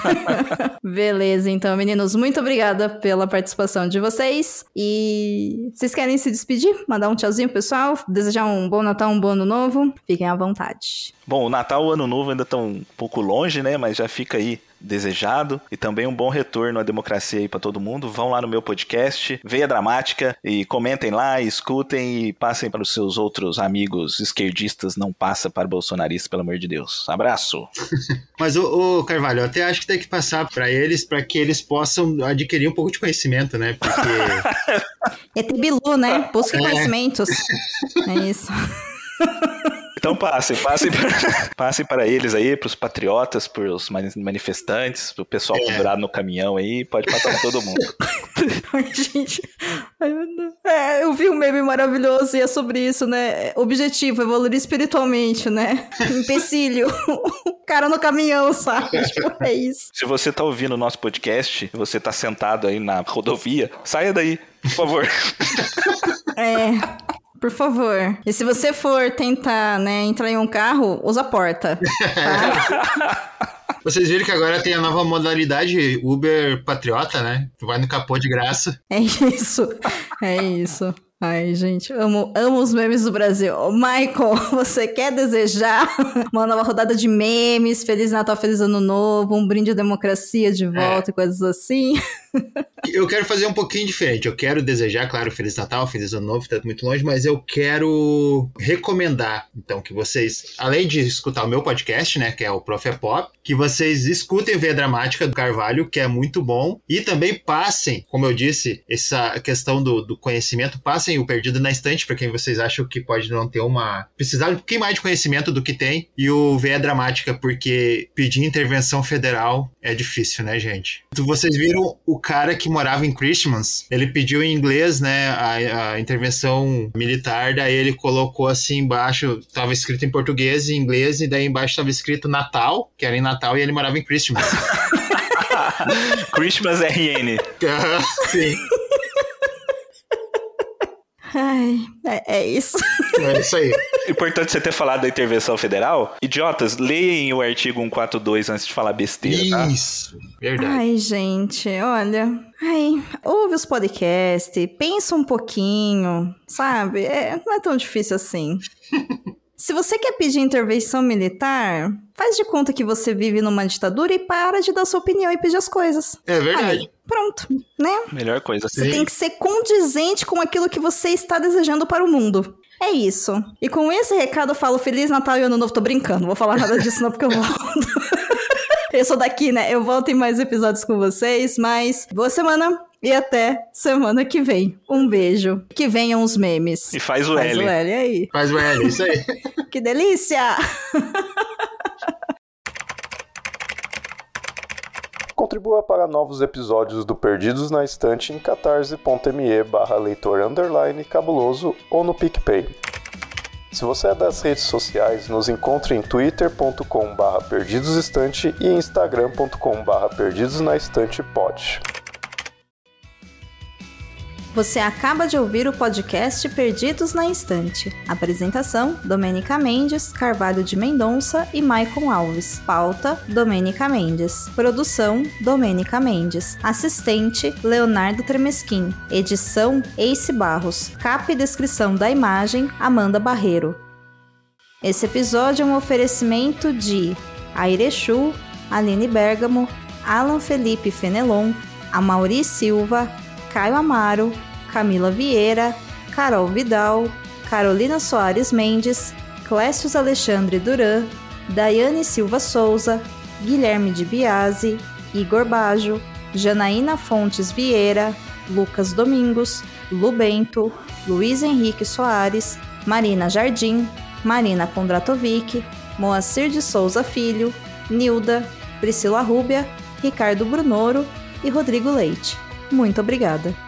Beleza, então, meninos, muito obrigada pela participação de vocês. E vocês querem se despedir? Mandar um tchauzinho, pessoal? Desejar um bom Natal, um bom ano novo? Fiquem à vontade. Bom, o Natal e o Ano Novo ainda estão pouco longe, né? Mas já fica aí desejado e também um bom retorno à democracia aí para todo mundo. Vão lá no meu podcast, Veia Dramática, e comentem lá, escutem e passem para os seus outros amigos esquerdistas. Não passa para bolsonaristas, pelo amor de Deus. Abraço. Mas, o Carvalho, eu até acho que tem que passar para eles para que eles possam adquirir um pouco de conhecimento, né? Porque. é Bilu, né? Busque é. conhecimentos. É isso. Então passem, passem para, passem para eles aí, para os patriotas, para os manifestantes, para o pessoal é. pendurado no caminhão aí, pode passar para todo mundo. Ai, gente. É, eu vi um meme maravilhoso e é sobre isso, né? Objetivo, evoluir espiritualmente, né? Empecilho. o cara no caminhão, sabe? Tipo, é isso. Se você tá ouvindo o nosso podcast, você tá sentado aí na rodovia, saia daí, por favor. É. Por favor. E se você for tentar, né, entrar em um carro, usa a porta. Tá? Vocês viram que agora tem a nova modalidade Uber Patriota, né? Tu vai no capô de graça. É isso. É isso. Ai, gente, amo, amo os memes do Brasil. Michael, você quer desejar uma nova rodada de memes? Feliz Natal, Feliz Ano Novo, um brinde à democracia de volta é. e coisas assim? Eu quero fazer um pouquinho diferente. Eu quero desejar, claro, Feliz Natal, Feliz Ano Novo, tá muito longe, mas eu quero recomendar, então, que vocês, além de escutar o meu podcast, né, que é o Prof. É Pop, que vocês escutem Via Dramática do Carvalho, que é muito bom, e também passem, como eu disse, essa questão do, do conhecimento, passem o Perdido na Estante, para quem vocês acham que pode não ter uma. precisar um pouquinho mais de conhecimento do que tem, e o Via Dramática, porque pedir intervenção federal é difícil, né, gente? Vocês viram o cara que morava em Christmas, ele pediu em inglês, né, a, a intervenção militar, daí ele colocou assim embaixo, tava escrito em português e inglês, e daí embaixo tava escrito Natal, que era em Natal, e ele morava em Christmas. Christmas RN. Sim. Ai, é, é, isso. É isso aí. Importante você ter falado da intervenção federal. Idiotas, leem o artigo 142 antes de falar besteira, tá? Isso, verdade. Ai, gente, olha. Ai, ouve os podcasts, pensa um pouquinho, sabe? É, não é tão difícil assim. Se você quer pedir intervenção militar, faz de conta que você vive numa ditadura e para de dar sua opinião e pedir as coisas. É verdade. Aí, pronto, né? Melhor coisa. Você tem que ser condizente com aquilo que você está desejando para o mundo. É isso. E com esse recado eu falo Feliz Natal e Ano Novo. Tô brincando, não vou falar nada disso não porque eu volto. eu sou daqui, né? Eu volto em mais episódios com vocês, mas boa semana e até semana que vem. Um beijo. Que venham os memes. E faz o faz L. Faz o L aí. Faz o L, isso aí. que delícia! Contribua para novos episódios do Perdidos na Estante em catarse.me barra leitor underline cabuloso ou no PicPay. Se você é das redes sociais, nos encontre em twitter.com barra perdidosestante e instagram.com barra perdidosnaestantepod. Você acaba de ouvir o podcast Perdidos na Instante. Apresentação: Domênica Mendes, Carvalho de Mendonça e Maicon Alves. Pauta: Domênica Mendes. Produção: Domênica Mendes. Assistente: Leonardo Tremesquim. Edição: Ace Barros. Capa e descrição da imagem: Amanda Barreiro. Esse episódio é um oferecimento de Airechu, Aline Bergamo, Alan Felipe Fenelon, Amauri Silva, Caio Amaro, Camila Vieira, Carol Vidal, Carolina Soares Mendes, Clécius Alexandre Duran, Daiane Silva Souza, Guilherme de Biasi, Igor Bajo, Janaína Fontes Vieira, Lucas Domingos, Lubento, Luiz Henrique Soares, Marina Jardim, Marina Kondratovic, Moacir de Souza Filho, Nilda, Priscila Rúbia, Ricardo Brunoro e Rodrigo Leite. Muito obrigada.